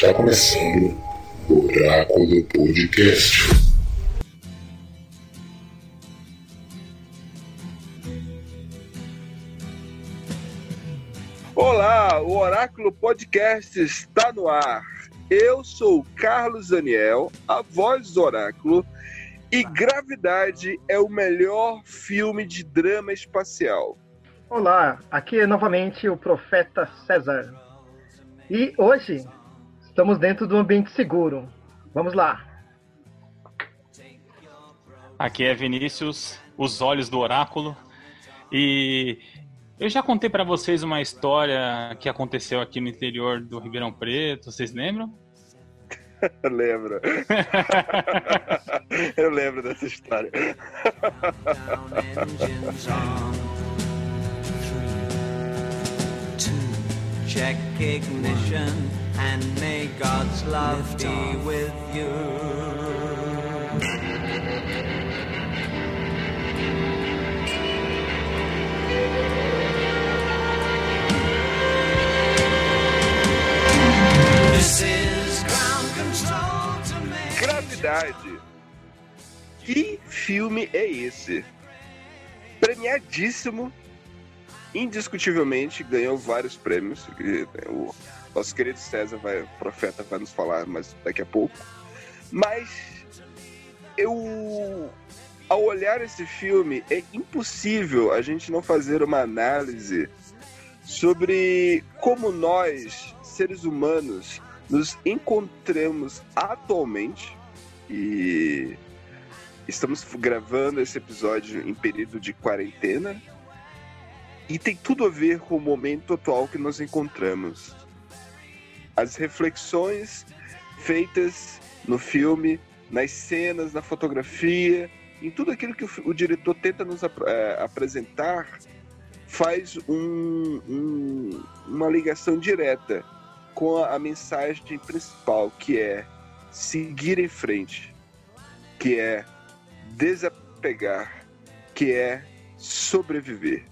Está começando o Oráculo Podcast. Olá, o Oráculo Podcast está no ar. Eu sou o Carlos Daniel, a voz do Oráculo, e Gravidade é o melhor filme de drama espacial. Olá, aqui é novamente o Profeta César. E hoje estamos dentro do ambiente seguro. Vamos lá. Aqui é Vinícius, os olhos do oráculo. E eu já contei para vocês uma história que aconteceu aqui no interior do Ribeirão Preto, vocês lembram? lembro. Eu lembro dessa história. Check ignition and may God's love be with you. This is ground control to me. Gravidade. Que filme é esse? Premiadíssimo, indiscutivelmente ganhou vários prêmios. O nosso querido César, vai, profeta, vai nos falar mais daqui a pouco. Mas eu, ao olhar esse filme, é impossível a gente não fazer uma análise sobre como nós, seres humanos, nos encontramos atualmente e estamos gravando esse episódio em período de quarentena e tem tudo a ver com o momento atual que nos encontramos. As reflexões feitas no filme, nas cenas, na fotografia, em tudo aquilo que o, o diretor tenta nos ap- eh, apresentar, faz um- um- uma ligação direta com a, a mensagem principal, que é seguir em frente, que é desapegar, que é sobreviver.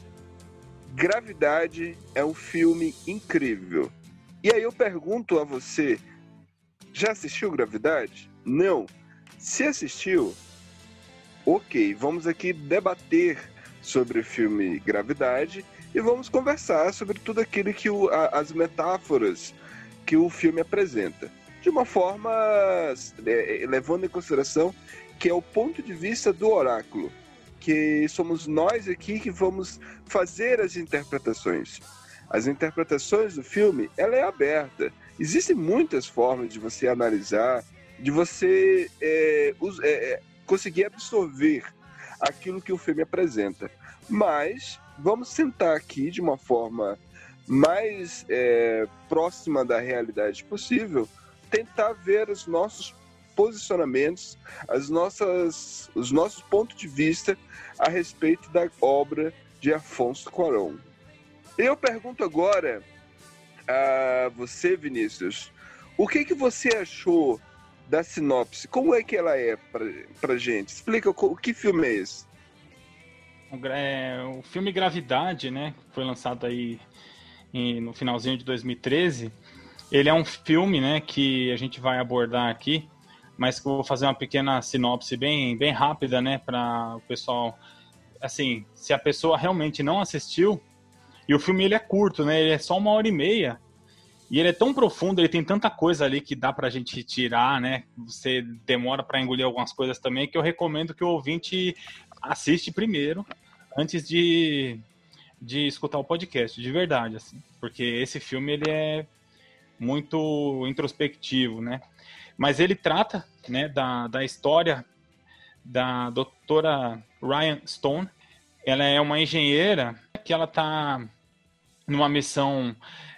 Gravidade é um filme incrível. E aí eu pergunto a você, já assistiu Gravidade? Não. Se assistiu, ok, vamos aqui debater sobre o filme Gravidade e vamos conversar sobre tudo aquilo que o- a- as metáforas que o filme apresenta. De uma forma é, é, levando em consideração que é o ponto de vista do oráculo, que somos nós aqui que vamos fazer as interpretações. As interpretações do filme, ela é aberta. Existem muitas formas de você analisar, de você é, é, é, conseguir absorver aquilo que o filme apresenta. Mas vamos sentar aqui de uma forma mais é, próxima da realidade possível, tentar ver os nossos posicionamentos, as nossas, os nossos pontos de vista a respeito da obra de Afonso Cuarón. Eu pergunto agora a você, Vinícius, o que, que você achou da sinopse? Como é que ela é pra, pra gente? Explica o, que filme é esse? O, é, filme Gravidade, né, foi lançado aí no finalzinho de 2013, ele é um filme, né, que a gente vai abordar aqui, mas que eu vou fazer uma pequena sinopse bem, bem rápida, né, para o pessoal, assim, se a pessoa realmente não assistiu, e o filme ele é curto, né, ele é só uma hora e meia, e ele é tão profundo, ele tem tanta coisa ali que dá pra gente tirar, né, você demora para engolir algumas coisas também, que eu recomendo que o ouvinte assiste primeiro, antes de, de escutar o podcast, de verdade, assim. Porque esse filme, ele é muito introspectivo, né? Mas ele trata, né, da, da história da doutora Ryan Stone. Ela é uma engenheira que ela tá numa missão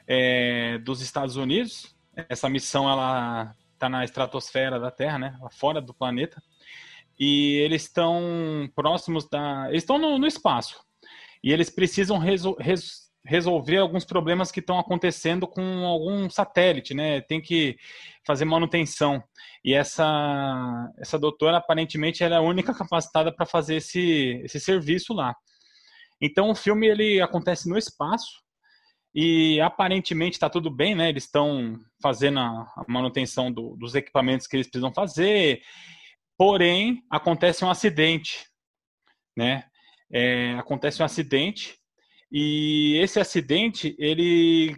é, dos Estados Unidos. Essa missão, ela tá na estratosfera da Terra, né? Fora do planeta e eles estão próximos da. Eles estão no, no espaço. E eles precisam resol- res- resolver alguns problemas que estão acontecendo com algum satélite, né? Tem que fazer manutenção. E essa, essa doutora, aparentemente, ela é a única capacitada para fazer esse, esse serviço lá. Então, o filme ele acontece no espaço e aparentemente está tudo bem, né? Eles estão fazendo a manutenção do, dos equipamentos que eles precisam fazer, porém acontece um acidente, né? É, acontece um acidente e esse acidente ele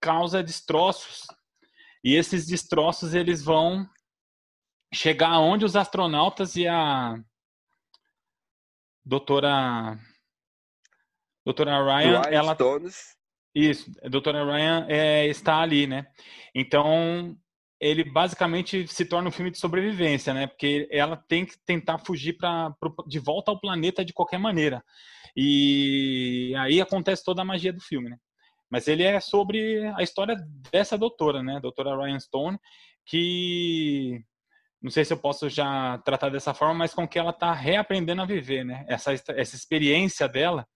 causa destroços e esses destroços eles vão chegar onde os astronautas e a doutora doutora Ryan, Ryan ela Stones. Isso, a doutora Ryan é, está ali, né? Então ele basicamente se torna um filme de sobrevivência, né? Porque ela tem que tentar fugir para de volta ao planeta de qualquer maneira. E aí acontece toda a magia do filme, né? Mas ele é sobre a história dessa doutora, né? Doutora Ryan Stone, que não sei se eu posso já tratar dessa forma, mas com que ela está reaprendendo a viver, né? Essa, essa experiência dela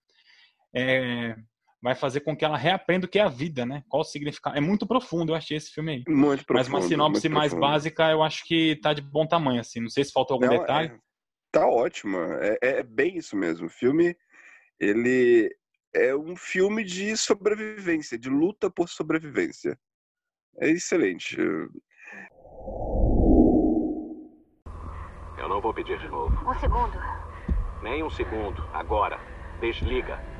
é, vai fazer com que ela reaprenda o que é a vida, né? Qual o significado. É muito profundo, eu achei esse filme aí. Muito profundo. Mas uma sinopse mais profundo. básica, eu acho que tá de bom tamanho, assim. Não sei se faltou algum Não, detalhe. é- tá ótimo. É, é bem isso mesmo. O filme, ele é um filme de sobrevivência, de luta por sobrevivência. É excelente. Eu não vou pedir de novo. Um segundo. Nem um segundo. Agora. Desliga.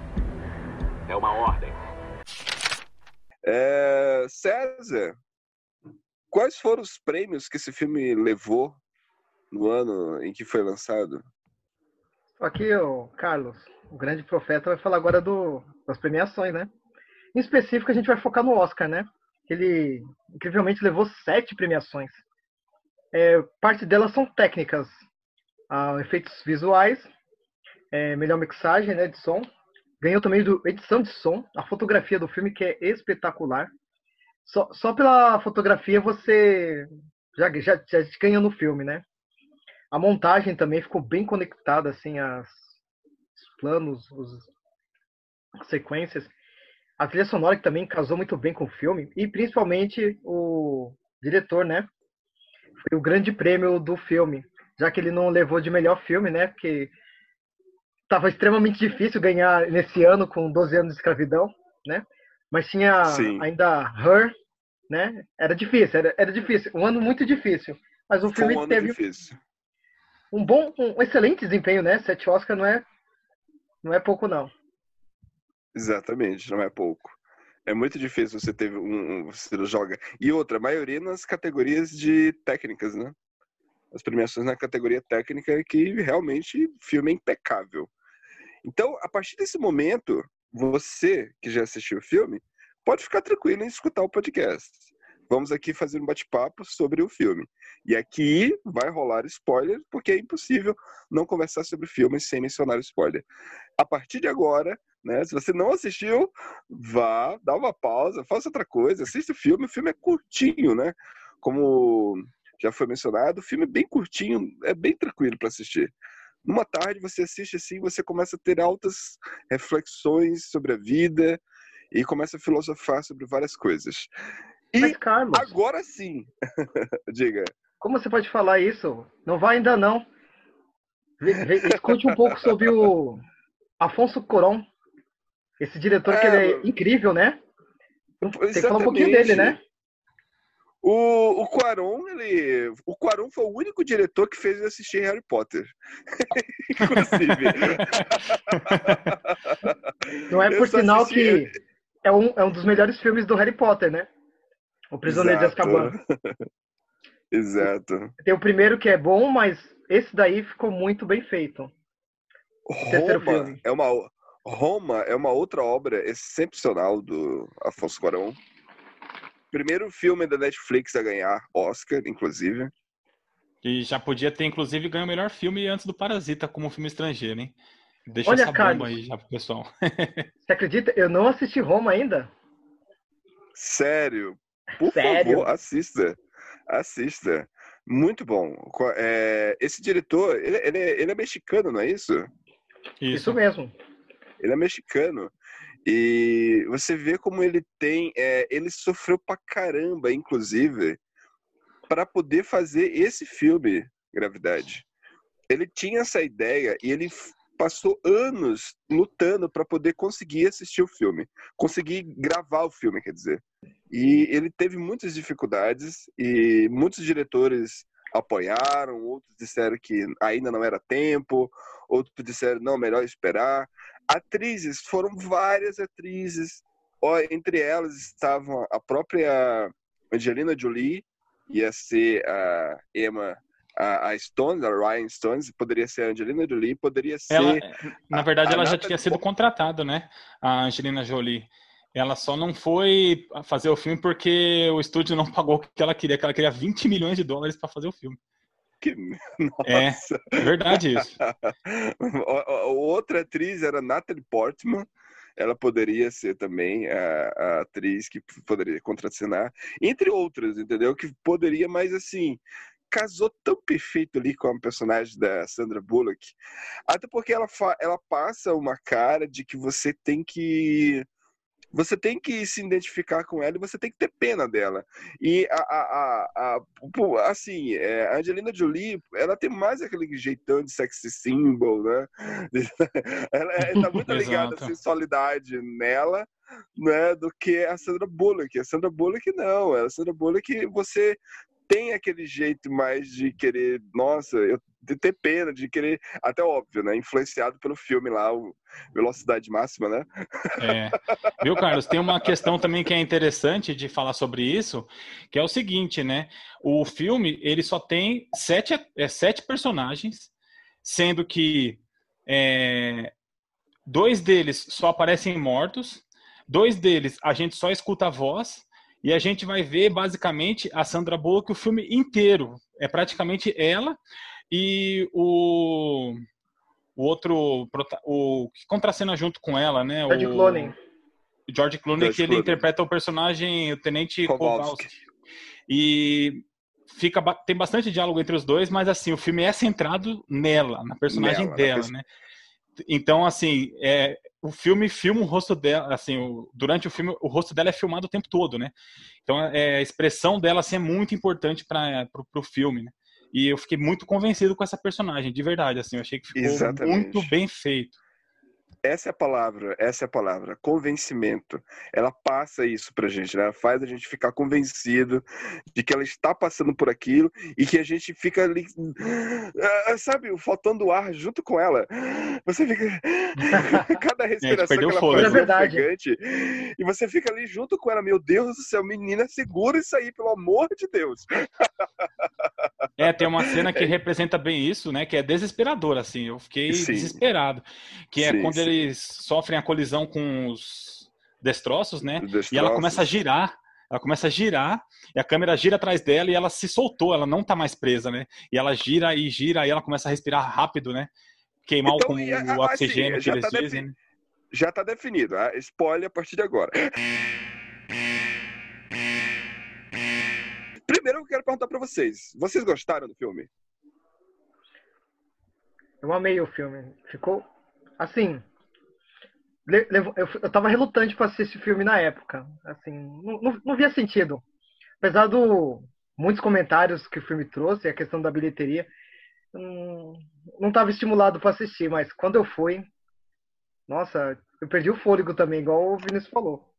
É uma ordem. É, César, quais foram os prêmios que esse filme levou no ano em que foi lançado? Aqui, o Carlos, o grande profeta, vai falar agora do, das premiações, né? Em específico, a gente vai focar no Oscar, né? Ele, incrivelmente, levou sete premiações. É, parte delas são técnicas, ah, efeitos visuais, é, melhor mixagem né, de som. Ganhou também do edição de som, a fotografia do filme, que é espetacular. Só, só pela fotografia você já, já, já ganha no filme, né? A montagem também ficou bem conectada, assim, as, os planos, os, as sequências. A trilha sonora que também casou muito bem com o filme. E principalmente o diretor, né? Foi o grande prêmio do filme. Já que ele não levou de melhor filme, né? Porque estava extremamente difícil ganhar nesse ano com 12 anos de escravidão, né? Mas tinha Sim. ainda Her, né? Era difícil, era, era difícil. Um ano muito difícil. Mas o Foi filme um teve difícil. um bom, um excelente desempenho, né? Sete Oscar não é, não é pouco não. Exatamente, não é pouco. É muito difícil você ter um, um- você joga. E outra, a maioria nas categorias de técnicas, né? As premiações na categoria técnica que realmente o filme é impecável. Então, a partir desse momento, você que já assistiu o filme, pode ficar tranquilo em escutar o podcast. Vamos aqui fazer um bate-papo sobre o filme. E aqui vai rolar spoiler, porque é impossível não conversar sobre filmes sem mencionar spoiler. A partir de agora, né, se você não assistiu, vá, dá uma pausa, faça outra coisa, assista o filme. O filme é curtinho, né? Como já foi mencionado, o filme é bem curtinho, é bem tranquilo para assistir. Numa tarde você assiste assim, você começa a ter altas reflexões sobre a vida e começa a filosofar sobre várias coisas. E Mas, Carlos, agora sim, diga. como você pode falar isso? Não vai ainda não. Escute um pouco sobre o Afonso Coron. Esse diretor que É, ele é incrível, né? Tem que falar um pouquinho dele, né? O, o Quaron, ele. O Quaron foi o único diretor que fez eu assistir Harry Potter. Inclusive. Não é por sinal assisti- que é um, é um dos melhores filmes do Harry Potter, né? O Prisioneiro de Exato. Azkaban. Exato. Tem o primeiro que é bom, mas esse daí ficou muito bem feito. Roma é uma Roma é uma outra obra excepcional do Afonso Cuarón. Primeiro filme da Netflix a ganhar Oscar, inclusive. E já podia ter, inclusive, ganho o melhor filme antes do Parasita como filme estrangeiro, hein? Deixa Olha, essa bomba Carlos. aí já pro pessoal. Você acredita? Eu não assisti Roma ainda. Sério. Por Sério? favor, assista. Assista. Muito bom. É, esse diretor, ele, ele é, ele é mexicano, não é isso? Isso, mesmo. Ele é mexicano. E você vê como ele tem. é, ele sofreu pra caramba, inclusive, para poder fazer esse filme, Gravidade. Ele tinha essa ideia e ele passou anos lutando para poder conseguir assistir o filme, conseguir gravar o filme, quer dizer. E ele teve muitas dificuldades e muitos diretores apoiaram, outros disseram que ainda não era tempo, outros disseram não, melhor esperar. Atrizes, foram várias atrizes, Ó, entre elas estavam a própria Angelina Jolie, ia ser a Emma a, a Stones, a Ryan Stones, poderia ser a Angelina Jolie, poderia ser. Ela, na verdade, a ela já tinha sido contratada, né? A Angelina Jolie. Ela só não foi fazer o filme porque o estúdio não pagou o que ela queria, que ela queria 20 milhões de dólares para fazer o filme. Que... É, Nossa. é verdade isso. Outra atriz era Natalie Portman. Ela poderia ser também a, a atriz que poderia contracenar, entre outras, entendeu? Que poderia, mas assim, casou tão perfeito ali com a personagem da Sandra Bullock. Até porque ela, ela passa uma cara de que você tem que. Você tem que se identificar com ela e você tem que ter pena dela. E a, a, a, a- assim, é, a Angelina Jolie, ela tem mais aquele jeitão de sexy symbol, né? ela está muito ligada à Exato. sensualidade nela, né? Do que a Sandra Bullock. A Sandra Bullock não. A Sandra Bullock, você tem aquele jeito mais de querer, nossa, eu de ter pena, de querer, até óbvio, né? Influenciado pelo filme lá, o Velocidade Máxima, né? É. Viu, Carlos? Tem uma questão também que é interessante de falar sobre isso, que é o seguinte, né? O filme, ele só tem sete, é, sete personagens, sendo que é, dois deles só aparecem mortos, dois deles a gente só escuta a voz, e a gente vai ver basicamente a Sandra Bullock o filme inteiro. É praticamente ela e o, o outro, o que contracena junto com ela, né? George o, Clooney. George Clooney, George que ele Clooney. interpreta o personagem, o Tenente Kowalski. Kowalski. E fica, tem bastante diálogo entre os dois, mas assim, o filme é centrado nela, na personagem Nela, na dela, perso- né? Então, assim, é, o filme filma o rosto dela, assim, o- durante o filme, o rosto dela é filmado o tempo todo, né? Então, é, a expressão dela, assim, é muito importante para o filme, né? E eu fiquei muito convencido com essa personagem, de verdade, assim, eu achei que ficou Exatamente. muito bem feito. Essa é a palavra, essa é a palavra, convencimento. Ela passa isso pra gente, né? Ela faz a gente ficar convencido de que ela está passando por aquilo e que a gente fica ali, ah, sabe, faltando ar junto com ela. Você fica. Cada respiração que ela faz É verdade. ofegante, E você fica ali junto com ela. Meu Deus do céu, menina, segura isso aí, pelo amor de Deus. É, tem uma cena que representa bem isso, né? Que é desesperadora, assim. Eu fiquei Sim. desesperado. Que é Sim, quando sim. Eles sofrem a colisão com os destroços, né? Os E ela destroços. começa a girar. Ela começa a girar e a câmera gira atrás dela e ela se soltou, ela não tá mais presa, né? E ela gira e gira e ela começa a respirar rápido, né? Queimar Então, o, e assim, oxigênio que já eles tá dizem. defini- né? Já tá definido. ah, Spoiler a partir de agora. Primeiro eu quero perguntar pra vocês. Vocês gostaram do filme? Eu amei o filme. Ficou assim. Eu, tava relutante pra assistir esse filme na época. Assim, não, não, via sentido. Apesar do muitos comentários que o filme trouxe, a questão da bilheteria, hum, não tava estimulado pra assistir, mas quando eu fui, nossa, eu perdi o fôlego também, igual o Vinícius falou.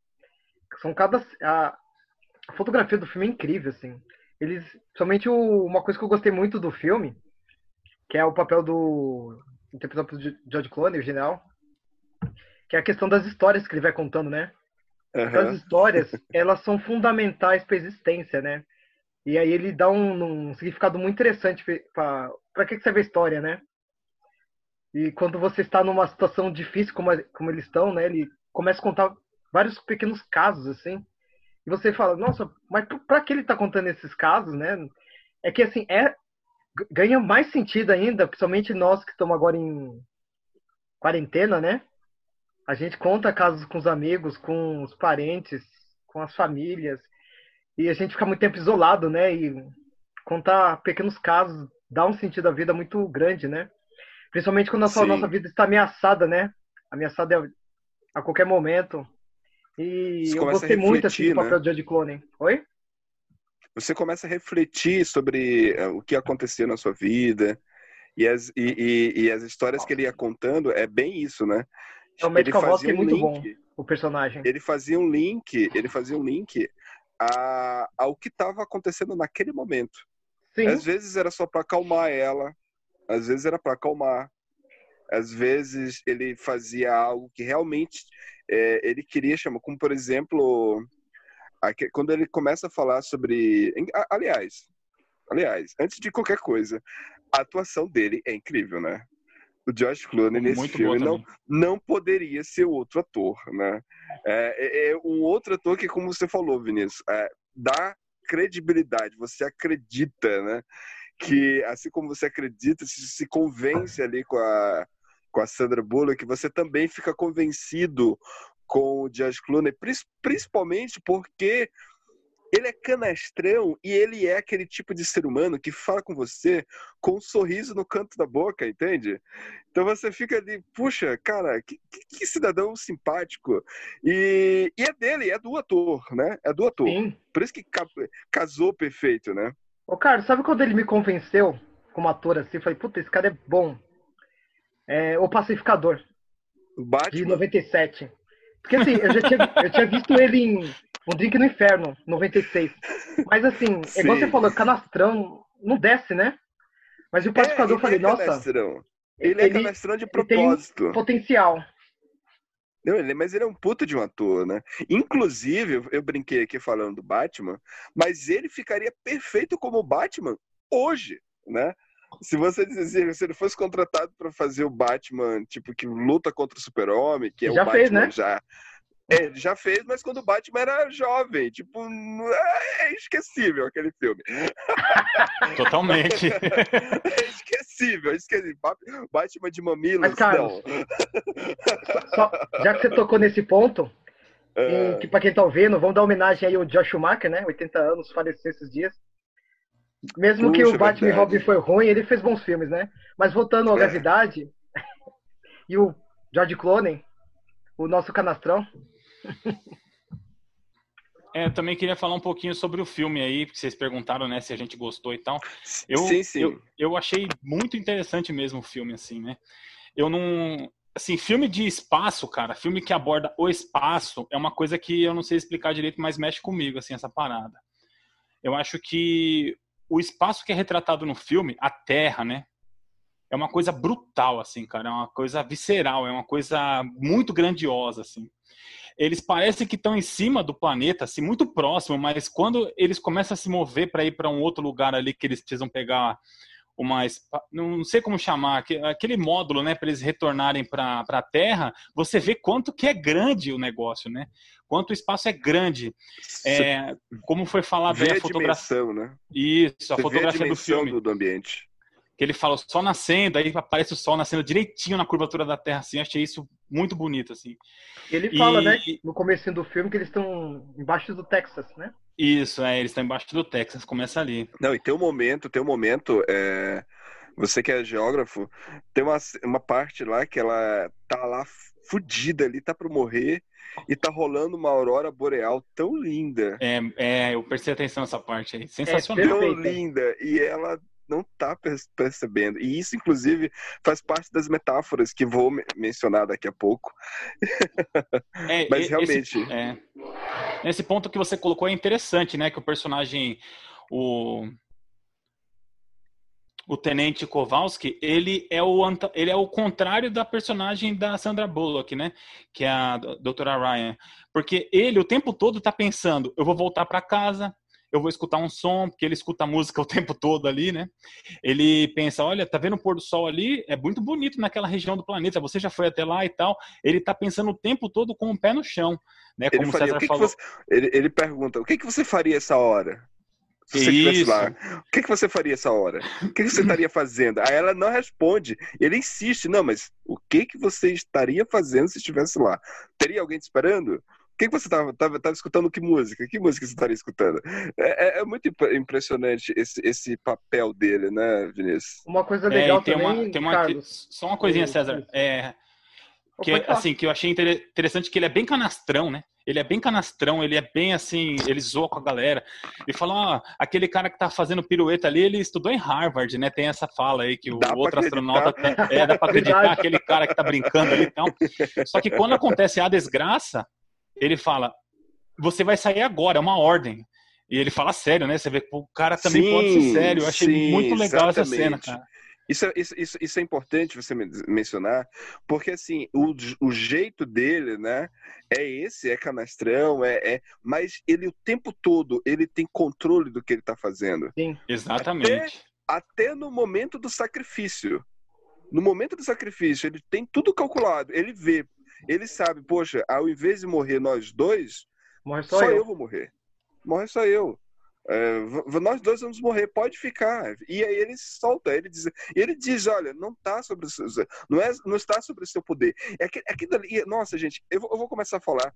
São cada a, fotografia do filme é incrível, assim. Eles, somente uma coisa que eu gostei muito do filme, que é o papel do interpretado pelo George Clooney, o general, que é a questão das histórias que ele vai contando, né? Então, as histórias, elas são fundamentais para a existência, né? E aí ele dá um, um significado muito interessante para que que serve a história, né? E quando você está numa situação difícil como, como eles estão, né? Ele começa a contar vários pequenos casos, assim. E você fala, nossa, mas para que ele está contando esses casos, né? É que, assim, é, ganha mais sentido ainda, principalmente nós que estamos agora em quarentena, né? A gente conta casos com os amigos, com os parentes, com as famílias, e a gente fica muito tempo isolado, né? E contar pequenos casos dá um sentido à vida muito grande, né? Principalmente quando a Sim. nossa vida está ameaçada, né? Ameaçada a qualquer momento. E Você eu gostei muito assim, refletir, do papel né? de Clooney. Oi? Você começa a refletir sobre eh, o que aconteceu na sua vida E as, e, e, e as histórias que ele ia contando é bem isso, né? É o fazia Vox é um muito link. bom, o personagem. ele fazia um link, ele fazia um link a, ao que estava acontecendo naquele momento. Sim, Às vezes era só para acalmar ela, às vezes era para acalmar, às vezes ele fazia algo que realmente é, ele queria chamar, como por exemplo, aque- quando ele começa a falar sobre, aliás, aliás, antes de qualquer coisa, a atuação dele é incrível, né? O Josh Clooney nesse Muito filme não não poderia ser outro ator, né? É, é- é um outro ator que, como você falou, Vinícius, é, dá credibilidade, você acredita, né? Que assim como você acredita, se, se convence ali com a, com a Sandra Bullock, você também fica convencido com o George Clooney, principalmente porque ele é canastrão e ele é aquele tipo de ser humano que fala com você com um sorriso no canto da boca, entende? Então você fica ali, puxa, cara, que, que- que cidadão simpático. E, e é dele, é do ator, né? É do ator. sim. Por isso que ca- casou perfeito, né? Ô, Carlos, sabe quando ele me convenceu como ator assim? Eu falei, puta, esse cara é bom. É, o Pacificador, O de Batman. 97. Porque assim, eu já tinha, eu tinha visto ele em Um Drink no Inferno, 96. Mas assim, é igual você falou, canastrão não desce, né? Mas o Pacificador, eu falei, ele é nossa, canastrão. Ele, é ele- canastrão de propósito. potencial. Não, ele- mas ele é um puta de um ator, né? Inclusive, eu- eu brinquei aqui falando do Batman, mas ele ficaria perfeito como Batman hoje, né? Se você dizer, se ele fosse contratado para fazer o Batman, tipo, que luta contra o Super-Homem, que é Já o fez, Batman né? já. É, ele já fez, mas quando o Batman era jovem, tipo, não- é esquecível aquele filme. Totalmente. É esquecível, é esquecível. Ba- Batman de mamilos, Mas, Carlos, não. Só- já que você tocou nesse ponto, É, que pra quem tá ouvindo, vamos dar homenagem aí ao Josh Schumacher, né? 80 anos, faleceu esses dias. Mesmo que Puxa, o Batman e verdade. Robin foi ruim, ele fez bons filmes, né? Mas voltando à É. gravidade, e o George Clooney, o nosso canastrão, É, eu também queria falar um pouquinho sobre o filme aí, porque vocês perguntaram, né, se a gente gostou e tal. Eu, sim, sim. Eu, eu achei muito interessante mesmo o filme, assim, né? Eu não. Assim, filme de espaço, cara, filme que aborda o espaço, é uma coisa que eu não sei explicar direito, mas mexe comigo, assim, essa parada. Eu acho que o espaço que é retratado no filme, a Terra, né? É uma coisa brutal, assim, cara. É uma coisa visceral, é uma coisa muito grandiosa, assim eles parecem que estão em cima do planeta, assim, muito próximo, mas quando eles começam a se mover para ir para um outro lugar ali que eles precisam pegar uma não sei como chamar aque- aquele módulo, né, para eles retornarem para a Terra, você vê quanto que é grande o negócio, né? Quanto o espaço é grande. É, como foi falado aí, a a fotografia. dimensão, né? Isso, a Você fotografia do dimensão filme. do, do ambiente. Que ele fala o sol nascendo, aí aparece o sol nascendo direitinho na curvatura da Terra, assim. Achei isso muito bonito, assim. ele E- fala, né, no começo do filme, que eles estão embaixo do Texas, né? Isso, é, eles estão embaixo do Texas, começa ali. Não, e tem um momento, tem um momento, é, você que é geógrafo, tem uma, uma parte lá que ela tá lá fudida ali, tá pra morrer, e tá rolando uma aurora boreal tão linda, É, é, eu prestei atenção nessa parte aí. Sensacional. tão Perfeita. linda, e ela não tá per- percebendo. E isso, inclusive, faz parte das metáforas que vou me- mencionar daqui a pouco. É, Mas realmente- Esse, é. Esse ponto que você colocou é interessante, né? Que o personagem, o, o Tenente Kowalski, ele é o, ele é o contrário da personagem da Sandra Bullock, né? Que é a do- doutora Ryan. Porque ele, o tempo todo, tá pensando, eu vou voltar para casa, eu vou escutar um som, porque ele escuta música o tempo todo ali, né? Ele pensa, olha, tá vendo o pôr do sol ali? É muito bonito naquela região do planeta, você já foi até lá e tal. Ele tá pensando o tempo todo com o pé no chão, né? Ele, Como faria, César o que que falou. você, ele, ele pergunta, o que, que você faria essa hora? Se você estivesse lá, o que, que você faria essa hora? O que, que você estaria fazendo? Aí ela não responde. Ele insiste, não, mas o que, que você estaria fazendo se estivesse lá? Teria alguém te esperando? O que, que você estava tava, tava escutando? Que música? Que música você estaria escutando? É, é- é muito impre- impressionante esse, esse papel dele, né, Vinícius? Uma coisa É, legal e tem também, uma, tem uma Carlos. só uma coisinha, César. É, que, falar. assim, que eu achei inter- interessante que ele é bem canastrão, né? Ele é bem canastrão, ele é bem assim, ele zoa com a galera. Ele fala, ó, aquele cara que tá fazendo pirueta ali, ele estudou em Harvard, né? Tem essa fala aí que o Dá outro astronauta acreditar. é, dá pra acreditar aquele cara que tá brincando ali e tal. Só que quando acontece a desgraça, ele fala, você vai sair agora, é uma ordem. E ele fala sério, né? Você vê que o cara também Sim, pode ser sério. Eu achei sim, muito legal essa cena, exatamente. cara. Isso, é- isso, isso, isso é importante você men- mencionar, porque assim, o, o jeito dele, né, é esse, é canastrão, é, é, mas ele o tempo todo, ele tem controle do que ele tá fazendo. Exatamente. Até no momento do sacrifício. No momento do sacrifício, ele tem tudo calculado, ele vê, ele sabe, poxa, ao invés de morrer nós dois, Morre só, só, eu. eu. vou morrer. Morre só eu. É, nós dois vamos morrer, pode ficar. E aí ele solta, ele diz, ele diz, olha, não tá sobre o seu, não é, não está sobre o seu poder. É que, aquilo ali, nossa, gente, eu vou, eu vou começar a falar.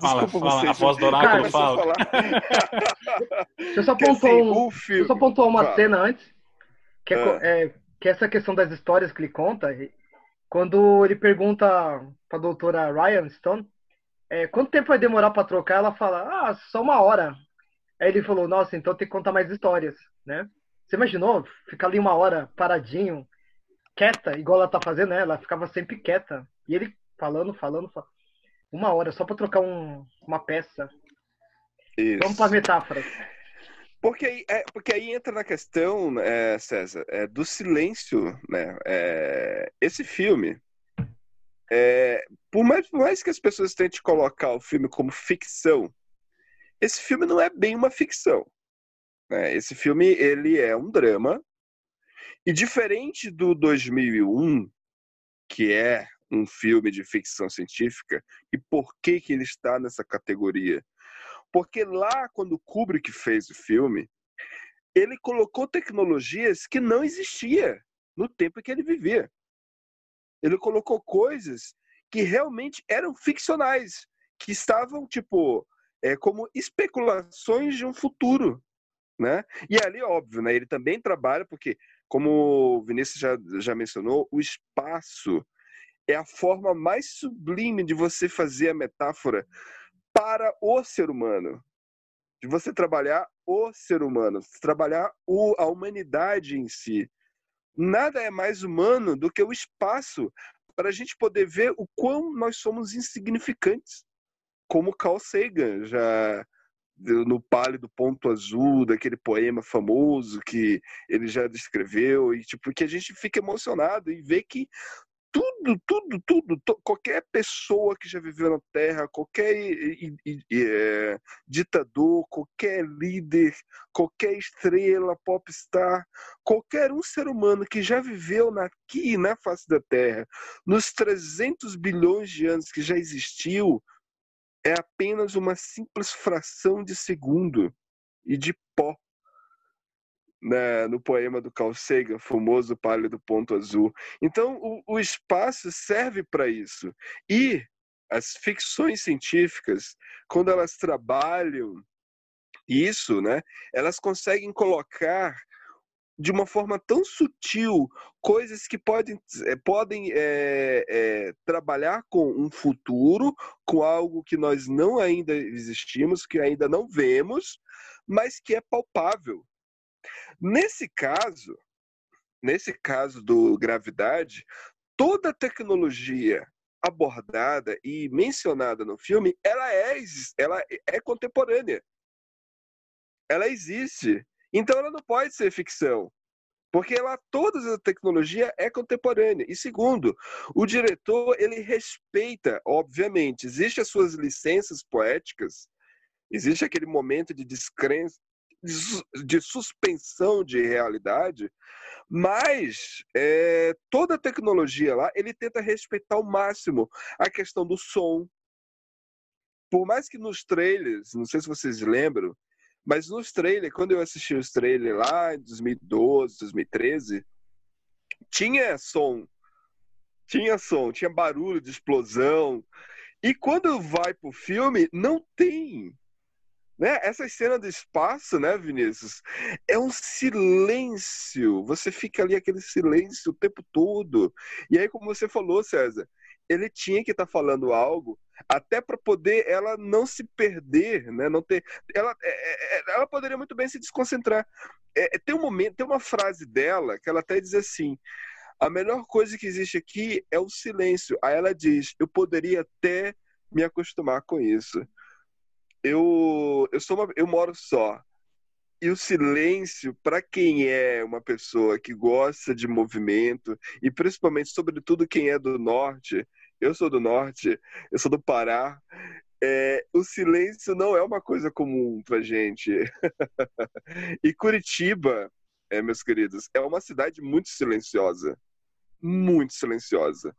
Fala, Desculpa fala, a vocês, voz do oráculo começar a fala. falar. Você só apontou, assim, um, só apontou uma Fala. cena antes, que é, Ah. é- que é essa questão das histórias que ele conta, quando ele pergunta pra doutora Ryan Stone é, quanto tempo vai demorar pra trocar, ela fala, ah, só uma hora. Aí ele falou, nossa, então tem que contar mais histórias, né? Você imaginou ficar ali uma hora paradinho, quieta, igual ela tá fazendo, né? Ela ficava sempre quieta. E ele falando, falando, falando. Uma hora, só pra trocar um- uma peça. Isso. Vamos para metáforas. Porque aí, é, porque aí entra na questão, é, César, é, do silêncio, né? É, esse filme, é, por, mais, por mais que as pessoas tentem colocar o filme como ficção, esse filme não é bem uma ficção. né? Esse filme ele é um drama e diferente do 2001, que é um filme de ficção científica, e por que que ele está nessa categoria? Porque lá, quando Kubrick fez o filme, ele colocou tecnologias que não existia no tempo que ele vivia. Ele colocou coisas que realmente eram ficcionais, que estavam, tipo, é, como especulações de um futuro, né? E ali, óbvio, né? Ele também trabalha, porque, como o Vinícius já, já mencionou, o espaço é a forma mais sublime de você fazer a metáfora para o ser humano. De você trabalhar o ser humano, trabalhar o, a humanidade em si. Nada é mais humano do que o espaço para a gente poder ver o quão nós somos insignificantes. Como Carl Sagan já no Pálido Ponto Azul, daquele poema famoso que ele já descreveu, e tipo, que a gente fica emocionado e vê que tudo, tudo, tudo, qualquer pessoa que já viveu na Terra, qualquer i- i- i- é, ditador, qualquer líder, qualquer estrela, popstar, qualquer um ser humano que já viveu aqui na face da Terra, nos 300 bilhões de anos que já existiu, é apenas uma simples fração de segundo e de pó. Né, no poema do Carl Sagan, famoso Pálido Ponto Azul. Então, o, o espaço serve para isso. E as ficções científicas, quando elas trabalham isso, né, elas conseguem colocar de uma forma tão sutil coisas que podem, eh, podem eh, eh, trabalhar com um futuro, com algo que nós não ainda existimos, que ainda não vemos, mas que é palpável. Nesse caso, nesse caso do gravidade, toda a tecnologia abordada e mencionada no filme, ela é, ela é contemporânea. Ela existe. Então ela não pode ser ficção. Porque ela, toda a tecnologia é contemporânea. E segundo, o diretor, ele respeita, obviamente, existem as suas licenças poéticas, existe aquele momento de descrença, de, sus- de suspensão de realidade, mas é, toda a tecnologia lá, ele tenta respeitar ao máximo a questão do som. Por mais que nos trailers, não sei se vocês lembram, mas nos trailers, quando eu assisti os trailers lá em 2012, 2013, tinha som. Tinha som, tinha barulho de explosão. E quando vai pro filme, não tem. Né? Essa cena do espaço, né, Vinícius? É um silêncio. Você fica ali aquele silêncio o tempo todo. E aí, como você falou, César, ele tinha que estar tá falando algo até para poder ela não se perder, né? Não ter, ela, é, é, é, ela poderia muito bem se desconcentrar. É, tem um momento, tem uma frase dela que ela até diz assim: a melhor coisa que existe aqui é o silêncio. Aí ela diz: eu poderia até me acostumar com isso. Eu, eu sou uma, eu moro só. E o silêncio, para quem é uma pessoa que gosta de movimento, e principalmente, sobretudo, quem é do norte, eu sou do norte, eu sou do Pará, é, o silêncio não é uma coisa comum pra gente. e Curitiba, é, meus queridos, é uma cidade muito silenciosa. Muito silenciosa.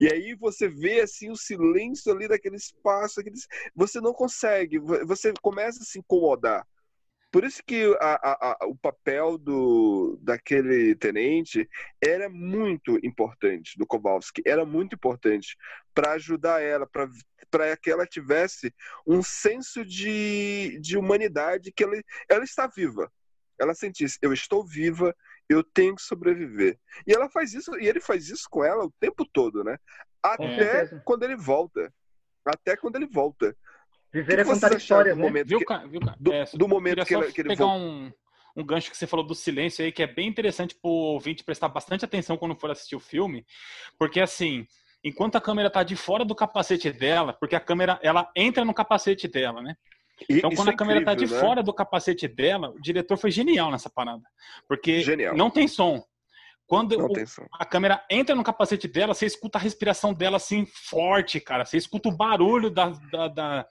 E aí você vê assim o silêncio ali daquele espaço, aqueles... você não consegue, você começa a se incomodar. Por isso que a, a, a, o papel do, daquele tenente era muito importante, do Kowalski, era muito importante para ajudar ela, para que ela tivesse um senso de, de humanidade, que ela, ela está viva. Ela sentisse, eu estou viva, eu tenho que sobreviver. E ela faz isso, e ele faz isso com ela o tempo todo, né? Até é. quando ele volta. Até quando ele volta. Viver é contar histórias, né? Momento viu, que, viu, do, é, do momento que ele, que ele pegar um, um gancho que você falou do silêncio aí, que é bem interessante pro ouvinte prestar bastante atenção quando for assistir o filme, porque assim, enquanto a câmera tá de fora do capacete dela, porque a câmera, ela entra no capacete dela, né? Então, quando a câmera está de né? fora do capacete dela, o diretor foi genial nessa parada. Porque genial. não tem som. Quando o, a câmera entra no capacete dela, você escuta a respiração dela assim forte, cara. Você escuta o barulho da, da, da,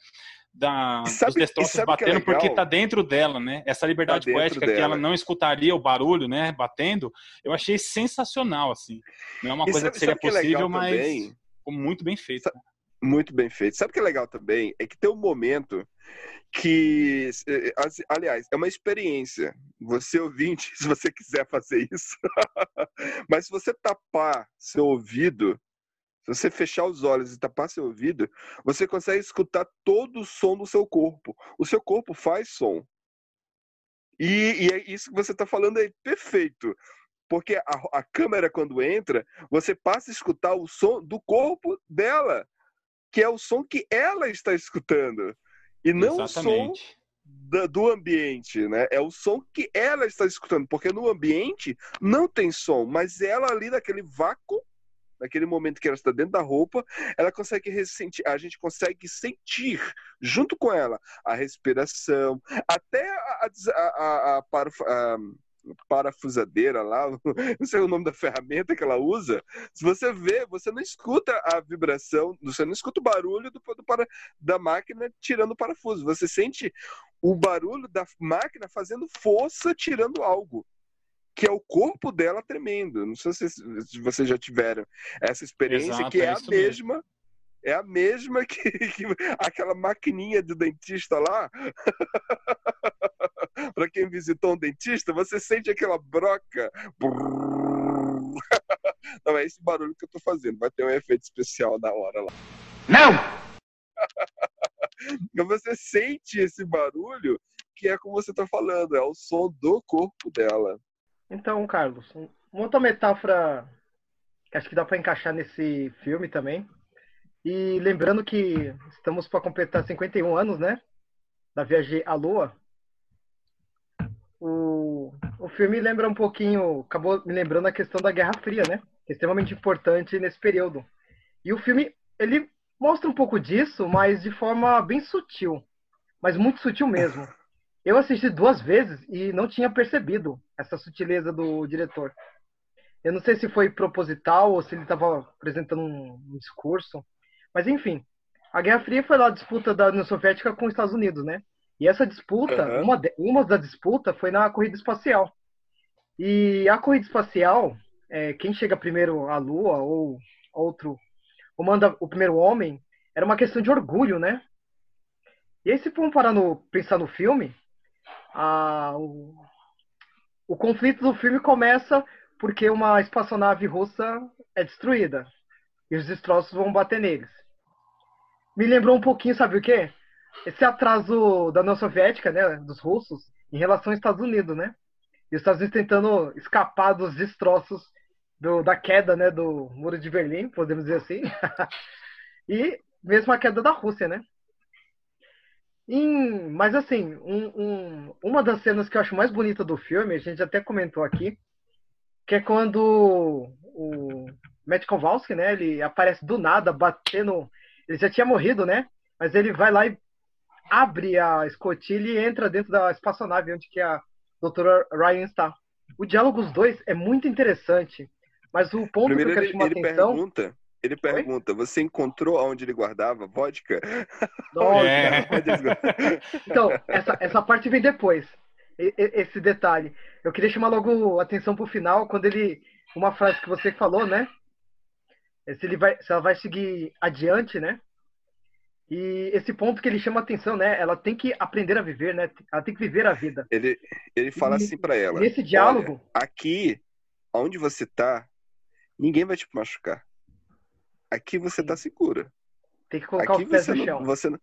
da sabe, dos destroços é batendo é porque tá dentro dela, né? Essa liberdade tá poética dela. que ela não escutaria o barulho, né? Batendo, eu achei sensacional, assim. Não é uma e coisa sabe, que seria é possível, é mas também? muito bem feito. Muito bem feito. Sabe o que é legal também? É que tem um momento que, eh, aliás, é uma experiência. Você ouvinte, se você quiser fazer isso, mas se você tapar seu ouvido, se você fechar os olhos e tapar seu ouvido, você consegue escutar todo o som do seu corpo. O seu corpo faz som. E, e é isso que você está falando aí, perfeito. Porque a, a câmera, quando entra, você passa a escutar o som do corpo dela, que é o som que ela está escutando. E não Exatamente. o som do ambiente, né? É o som que ela está escutando, porque no ambiente não tem som, mas ela ali naquele vácuo, naquele momento que ela está dentro da roupa, ela consegue ressentir, a gente consegue sentir junto com ela a respiração, até a, a, a, a, a parafusadeira lá, não sei o nome da ferramenta que ela usa. Se você vê, você não escuta a vibração, você não escuta o barulho do, do para, da máquina tirando o parafuso. Você sente o barulho da máquina fazendo força tirando algo que é o corpo dela tremendo. Não sei se, vocês já tiveram essa experiência, Exato, que é, é a mesma mesmo é a mesma que, que aquela maquininha do dentista lá. para quem visitou um dentista, você sente aquela broca. Não é esse barulho que eu tô fazendo, vai ter um efeito especial na hora lá. Não! você sente esse barulho que é como você tá falando, é o som do corpo dela. Então, Carlos, uma outra metáfora que acho que dá para encaixar nesse filme também e lembrando que estamos para completar 51 anos, né? Da viagem à Lua. O, o filme lembra um pouquinho, acabou me lembrando a questão da Guerra Fria, né? É extremamente importante nesse período. E o filme, ele mostra um pouco disso, mas de forma bem sutil. Mas muito sutil mesmo. Eu assisti duas vezes e não tinha percebido essa sutileza do diretor. Eu não sei se foi proposital ou se ele estava apresentando um discurso, mas enfim, a Guerra Fria foi lá a disputa da União Soviética com os Estados Unidos, né? E essa disputa, uhum. uma, de, uma da disputa foi na corrida espacial. E a corrida espacial, é, quem chega primeiro à Lua ou outro, ou manda o primeiro homem, era uma questão de orgulho, né? E aí, se for parar no, pensar no filme, a, o, o conflito do filme começa porque uma espaçonave russa é destruída e os destroços vão bater neles me lembrou um pouquinho, sabe o quê? Esse atraso da União Soviética, né, dos russos, em relação aos Estados Unidos, né? E os Estados Unidos tentando escapar dos destroços do, da queda, né, do Muro de Berlim, podemos dizer assim. e mesmo a queda da Rússia, né? Em, mas assim, um, um, uma das cenas que eu acho mais bonita do filme, a gente até comentou aqui, que é quando o Matt Kowalski, né, ele aparece do nada batendo, ele já tinha morrido, né? Mas ele vai lá e abre a escotilha e entra dentro da espaçonave onde que a doutora Ryan está. O diálogo dos dois é muito interessante, mas o ponto Primeiro que eu quero ele, chamar ele atenção... pergunta, ele pergunta, você encontrou onde ele guardava vodka? Nossa, É. Então, essa, essa parte vem depois. Esse detalhe. Eu queria chamar logo a atenção pro final, quando ele. Uma frase que você falou, né? É Se, ele vai, se ela vai seguir adiante, né? E esse ponto que ele chama a atenção, né? Ela tem que aprender a viver, né? Ela tem que viver a vida. Ele, ele fala E- assim pra ela. Nesse diálogo, "Olha, aqui, onde você tá, ninguém vai te machucar. Aqui você tá segura. tem que colocar Aqui os pés você no não, chão. você, não-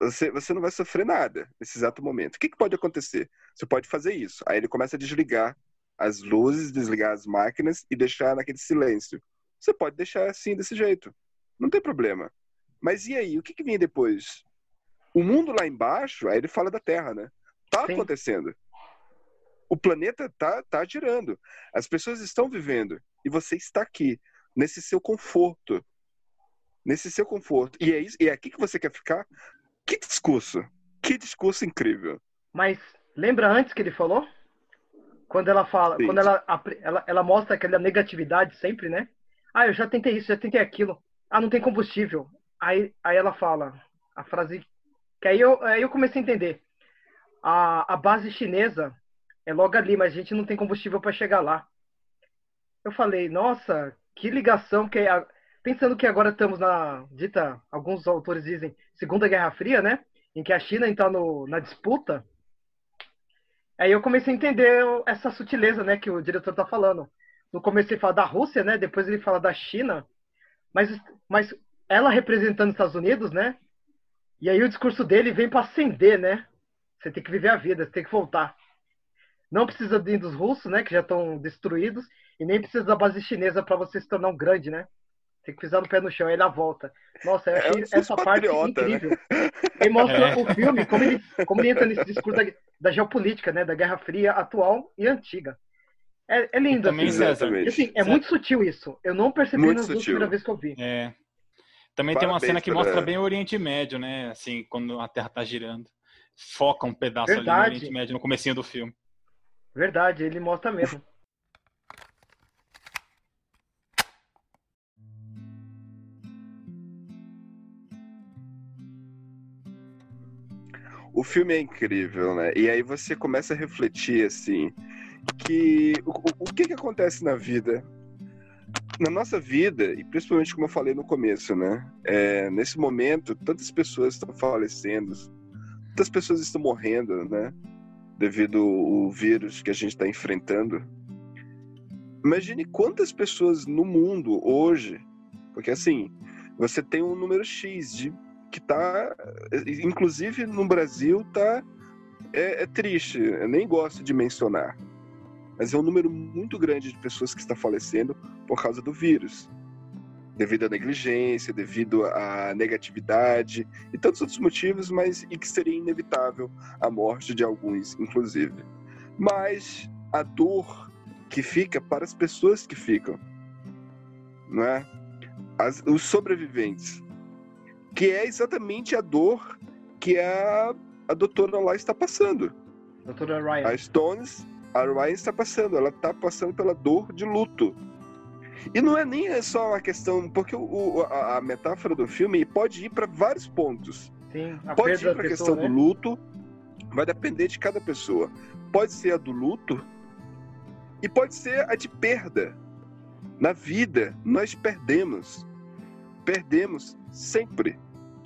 você, você não vai sofrer nada nesse exato momento. O que, que pode acontecer? Você pode fazer isso. Aí ele começa a desligar as luzes, desligar as máquinas e deixar naquele silêncio. Você pode deixar assim, desse jeito. Não tem problema. Mas e aí? O que, que vem depois? O mundo lá embaixo, aí ele fala da Terra, né? Tá Sim. acontecendo. O planeta tá, tá girando. As pessoas estão vivendo. E você está aqui, nesse seu conforto. Nesse seu conforto. E é, isso, e é aqui que você quer ficar? Que discurso! Que discurso incrível! Mas lembra antes que ele falou? Quando ela fala, Sim. quando ela, ela, ela mostra aquela negatividade sempre, né? Ah, eu já tentei isso, já tentei aquilo. Ah, não tem combustível. Aí, aí ela fala a frase que aí eu, aí eu comecei a entender. A, a base chinesa é logo ali, mas a gente não tem combustível para chegar lá. Eu falei, nossa, que ligação que é. Pensando que agora estamos na dita, alguns autores dizem, Segunda Guerra Fria, né? Em que a China está no, na disputa. Aí eu comecei a entender essa sutileza, né, que o diretor tá falando. No começo ele fala da Rússia, né? Depois ele fala da China. Mas, mas ela representando os Estados Unidos, né? E aí o discurso dele vem para acender, né? Você tem que viver a vida, você tem que voltar. Não precisa de dos russos, né? Que já estão destruídos. E nem precisa da base chinesa para você se tornar um grande, né? Tem que pisar no pé no chão, aí ele volta. Nossa, eu É achei um essa parte né? incrível. E mostra É. o filme, como ele, como ele entra nesse discurso da, da geopolítica, né? Da Guerra Fria atual e antiga. É, é lindo, também, assim. Exatamente. Assim, é muito sutil isso. Eu não percebi Muito nas duas sutil. primeiras vezes que eu vi. É. Também tem uma Parabéns cena que mostra bem o Oriente Médio, né? Assim, quando a Terra tá girando. Foca um pedaço ali Verdade. no Oriente Médio no comecinho do filme. Verdade, ele mostra mesmo. O filme é incrível, né? E aí você começa a refletir, assim, que o, o- que que acontece na vida? Na nossa vida, e principalmente como eu falei no começo, né? É, nesse momento, tantas pessoas estão falecendo, tantas pessoas estão morrendo, né? Devido ao vírus que a gente está enfrentando. Imagine quantas pessoas no mundo hoje, porque assim, você tem um número X de que tá, inclusive no Brasil, tá é, é triste. Eu nem gosto de mencionar, mas é um número muito grande de pessoas que está falecendo por causa do vírus, devido à negligência, devido à negatividade e tantos outros motivos, mas e que seria inevitável a morte de alguns, inclusive. Mas a dor que fica para as pessoas que ficam, não é? As- os sobreviventes, que é exatamente a dor que a, a doutora lá está passando. Doutora Ryan. A Stones, a Ryan está passando, ela está passando pela dor de luto. E não é nem só a questão, porque o, a, a metáfora do filme pode ir para vários pontos. Sim, Pode ir para a questão pessoa, do né? luto, vai depender de cada pessoa. Pode ser a do luto e pode ser a de perda. Na vida, nós perdemos. Perdemos sempre.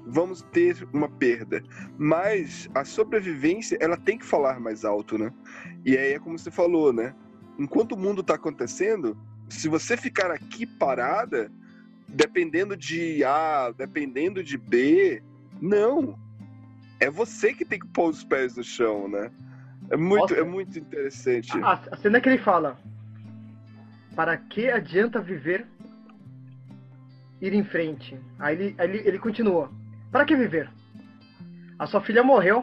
Vamos ter uma perda. Mas a sobrevivência, ela tem que falar mais alto, né? E aí é como você falou, né? Enquanto o mundo está acontecendo, se você ficar aqui parada, dependendo de A, dependendo de B, não. É você que tem que pôr os pés no chão, né? É muito, Nossa. é muito interessante. A, a cena que ele fala. para que adianta viver ir em frente? Aí ele, ele, ele continua. Para que viver? A sua filha morreu.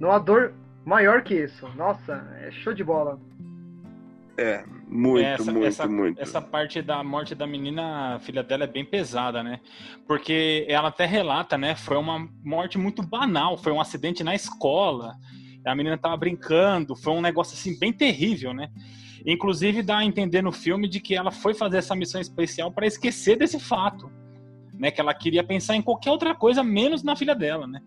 Não há dor maior que isso. Nossa, é show de bola. É, muito, essa, muito, essa, muito. Essa parte da morte da menina, a filha dela, é bem pesada, né? Porque ela até relata, né? Foi uma morte muito banal, foi um acidente na escola. A menina tava brincando, foi um negócio assim bem terrível, né? Inclusive dá a entender no filme de que ela foi fazer essa missão especial para esquecer desse fato, né? Que ela queria pensar em qualquer outra coisa menos na filha dela, né?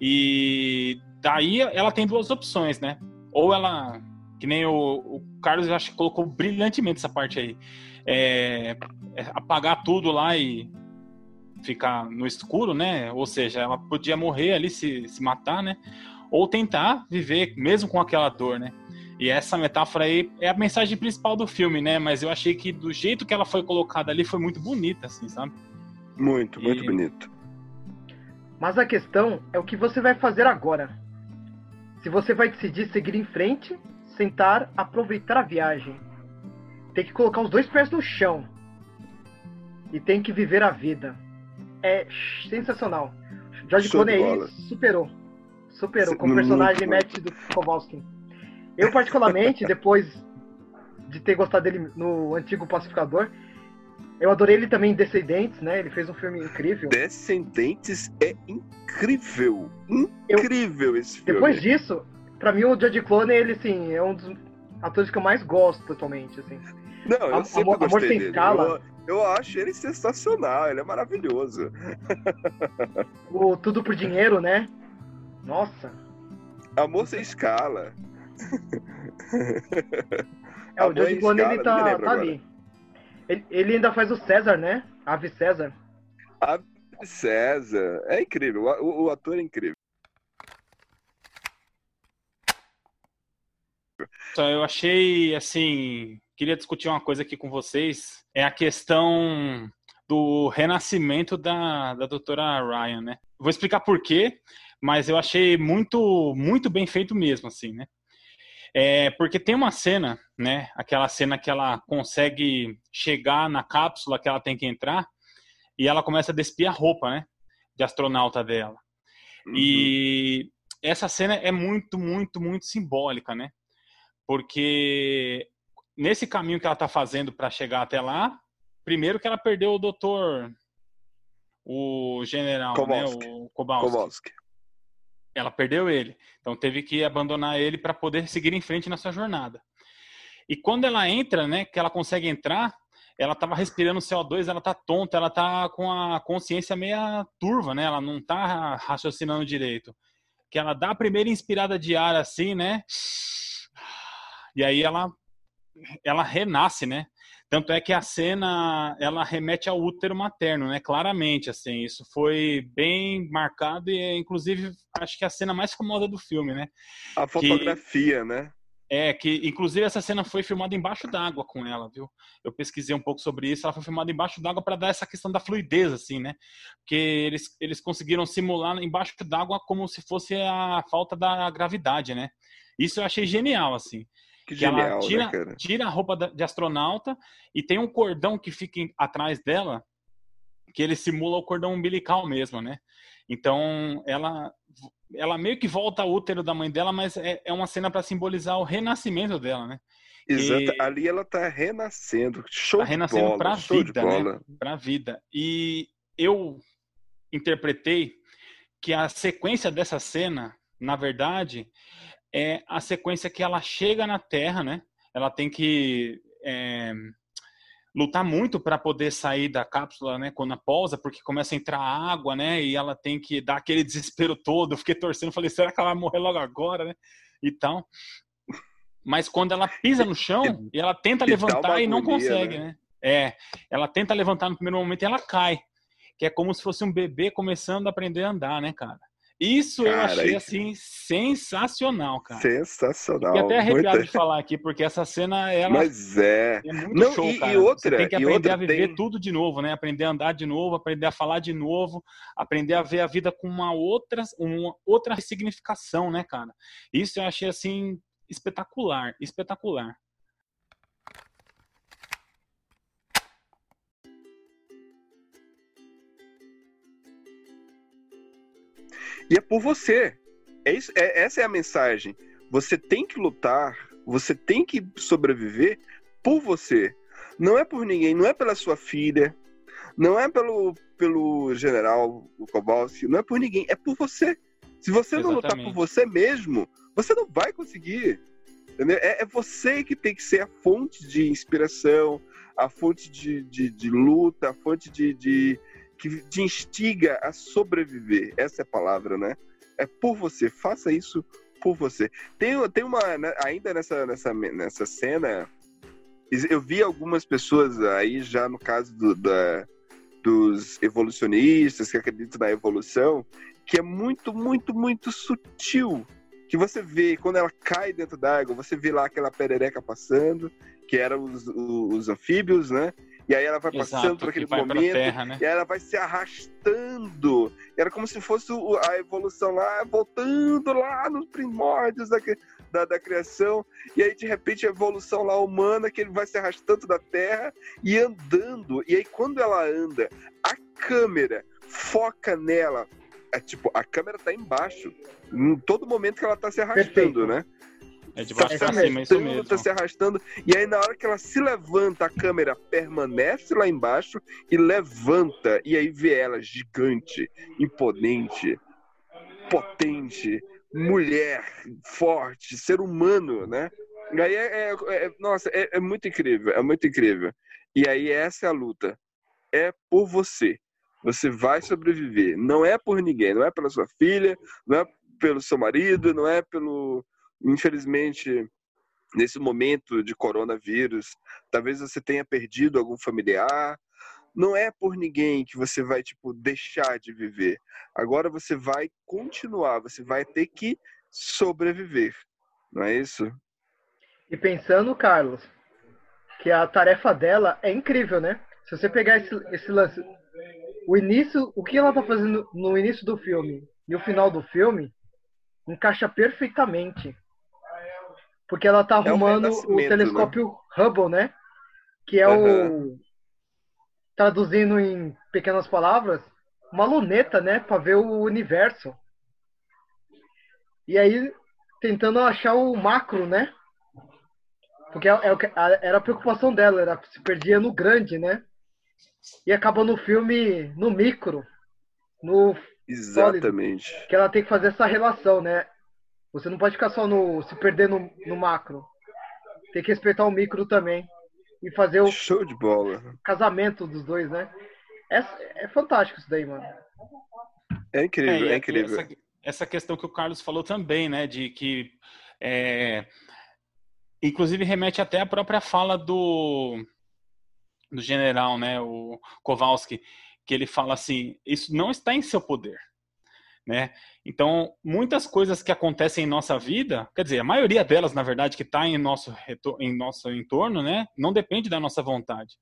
E daí ela tem duas opções, né? Ou ela que nem o, o Carlos acho que colocou brilhantemente essa parte aí. É, é apagar tudo lá e ficar no escuro, né? Ou seja, ela podia morrer ali, se, se matar, né? Ou tentar viver mesmo com aquela dor, né? E essa metáfora aí é a mensagem principal do filme, né? Mas eu achei que do jeito que ela foi colocada ali foi muito bonita, assim, sabe? Muito, muito E- bonito. Mas a questão é o que você vai fazer agora. Se você vai decidir seguir em frente, sentar, aproveitar a viagem. Tem que colocar os dois pés no chão. E tem que viver a vida. É sensacional. George Clooney superou. Superou com o personagem. Matt do Kowalski. Eu, particularmente, depois de ter gostado dele no antigo Pacificador, eu adorei ele também em Descendentes, né? Ele fez um filme incrível. Descendentes é incrível. Eu- Incrível esse filme. Depois disso, pra mim o George Clooney, ele assim, é um dos atores que eu mais gosto atualmente, assim. Não, eu Am- sempre Amor- Amor gostei Sem dele. Escala. Eu, eu acho ele sensacional, ele é maravilhoso. O Tudo por Dinheiro, né? Nossa. Amor sem escala. É, o Amor Clooney, Escala, ele tá, tá ali. Ele, ele ainda faz o César, né? Ave César. César. É incrível, o, o- ator é incrível. Só eu achei, assim, queria discutir uma coisa aqui com vocês, é a questão do renascimento da, da doutora Ryan, né? Vou explicar por quê, mas eu achei muito, muito bem feito mesmo, assim, né? É, porque tem uma cena, né? Aquela cena que ela consegue chegar na cápsula que ela tem que entrar e ela começa a despir a roupa, né? De astronauta dela. Uhum. E essa cena é muito, muito, muito simbólica, né? Porque nesse caminho que ela está fazendo para chegar até lá, primeiro que ela perdeu o doutor, o general, Kowalski. né? O Kowalski. Kowalski. Ela perdeu ele. Então teve que abandonar ele para poder seguir em frente na sua jornada. E quando ela entra, né, que ela consegue entrar, ela estava respirando CO2, ela tá tonta, ela tá com a consciência meia turva, né? Ela não tá raciocinando direito. Que ela dá a primeira inspirada de ar assim, né? E aí ela ela renasce, né? Tanto é que a cena ela remete ao útero materno, né? Claramente, assim, isso foi bem marcado e, inclusive, acho que é a cena mais famosa do filme, né? A fotografia, né? É, que inclusive essa cena foi filmada embaixo d'água com ela, viu? Eu pesquisei um pouco sobre isso, ela foi filmada embaixo d'água para dar essa questão da fluidez, assim, né? Porque eles, eles conseguiram simular embaixo d'água como se fosse a falta da gravidade, né? Isso eu achei genial, assim. Que Que ela genial, tira, né, cara? tira a roupa de astronauta e tem um cordão que fica atrás dela, que ele simula o cordão umbilical mesmo, né? Então, ela ela meio que volta ao útero da mãe dela, mas é, é uma cena para simbolizar o renascimento dela, né? Exato. E- Ali ela tá renascendo. Show Tá renascendo de bola. pra show vida, de né? bola. Para a vida. E eu interpretei que a sequência dessa cena, na verdade, é a sequência que ela chega na Terra, né? Ela tem que é, lutar muito para poder sair da cápsula, né? Quando pousa, porque começa a entrar água, né? E ela tem que dar aquele desespero todo. Eu fiquei torcendo, falei, será que ela vai morrer logo agora, né? E tal. Mas quando ela pisa no chão e ela tenta e levantar e não agonia, consegue, né? né? É, ela tenta levantar no primeiro momento e ela cai. Que é como se fosse um bebê começando a aprender a andar, né, cara? Isso eu Cara, achei, isso- assim, sensacional, cara. Sensacional. Fiquei até arrepiado Muita- de falar aqui, porque essa cena, ela Mas é. é muito Não, show, e- e cara. outra, Você tem que e aprender a viver tem- tudo de novo, né? Aprender a andar de novo, aprender a falar de novo, aprender a ver a vida com uma outra, uma outra significação, né, cara? Isso eu achei, assim, espetacular, espetacular. E é por você. É isso, é, essa é a mensagem. Você tem que lutar, você tem que sobreviver por você. Não é por ninguém, não é pela sua filha, não é pelo, pelo general Kowalski, não é por ninguém, é por você. Se você não lutar por Exatamente. você mesmo, você não vai conseguir. Entendeu? É, é você que tem que ser a fonte de inspiração, a fonte de, de, de luta, a fonte de, de, que te instiga a sobreviver. Essa é a palavra, né? É por você. Faça isso por você. Tem, tem uma. né, Ainda nessa, nessa, nessa cena, eu vi algumas pessoas aí, já no caso do- da, dos evolucionistas que acreditam na evolução, que é muito, muito, muito sutil. Que você vê, quando ela cai dentro d'água, você vê lá aquela perereca passando, que eram os, os, os anfíbios, né? E aí ela vai passando Exato, por que aquele momento, terra, né? e aí ela vai se arrastando. Era como se fosse a evolução lá, voltando lá nos primórdios da, da, da criação. E aí, de repente, a evolução lá humana, que ele vai se arrastando da Terra e andando. E aí, quando ela anda, a câmera foca nela. É, tipo, a câmera tá embaixo. Em todo momento que ela tá se arrastando, Perfeito. né? É de baixo pra se cima, é isso arrastando, mesmo. Tá se arrastando. E aí, na hora que ela se levanta, a câmera permanece lá embaixo e levanta. E aí vê ela gigante, imponente, potente, mulher, forte, ser humano, né? E aí é, é- é- nossa, é, é muito incrível, é muito incrível. E aí essa é a luta. É por você. Você vai sobreviver. Não é por ninguém, não é pela sua filha, não é pelo seu marido, não é pelo. Infelizmente, nesse momento de coronavírus, talvez você tenha perdido algum familiar. Não é por ninguém que você vai, tipo, deixar de viver. Agora você vai continuar, você vai ter que sobreviver. Não é isso? E pensando, Carlos, que a tarefa dela é incrível, né? Se você pegar esse, esse lance, o início, o que ela tá fazendo no início do filme e o final do filme encaixa perfeitamente. Porque ela tá É o arrumando o telescópio Hubble, né? Que é o traduzindo em pequenas palavras, uma luneta, né, para ver o universo. E aí tentando achar o macro, né? Porque é, era a preocupação dela, era se perdia no grande, né? E acaba no filme no micro, no Exatamente. que ela tem que fazer essa relação, né? Você não pode ficar só no se perder no, no macro. Tem que respeitar o micro também e fazer o Show de bola. casamento dos dois, né? É, é fantástico isso daí, mano. É incrível, é, aqui incrível. Essa, essa questão que o Carlos falou também, né, de que é, inclusive remete até à própria fala do do general, né, o Kowalski, que ele fala assim, isso não está em seu poder, né? Então, muitas coisas que acontecem em nossa vida, quer dizer, a maioria delas, na verdade, que está em nosso em nosso entorno, né, não depende da nossa vontade.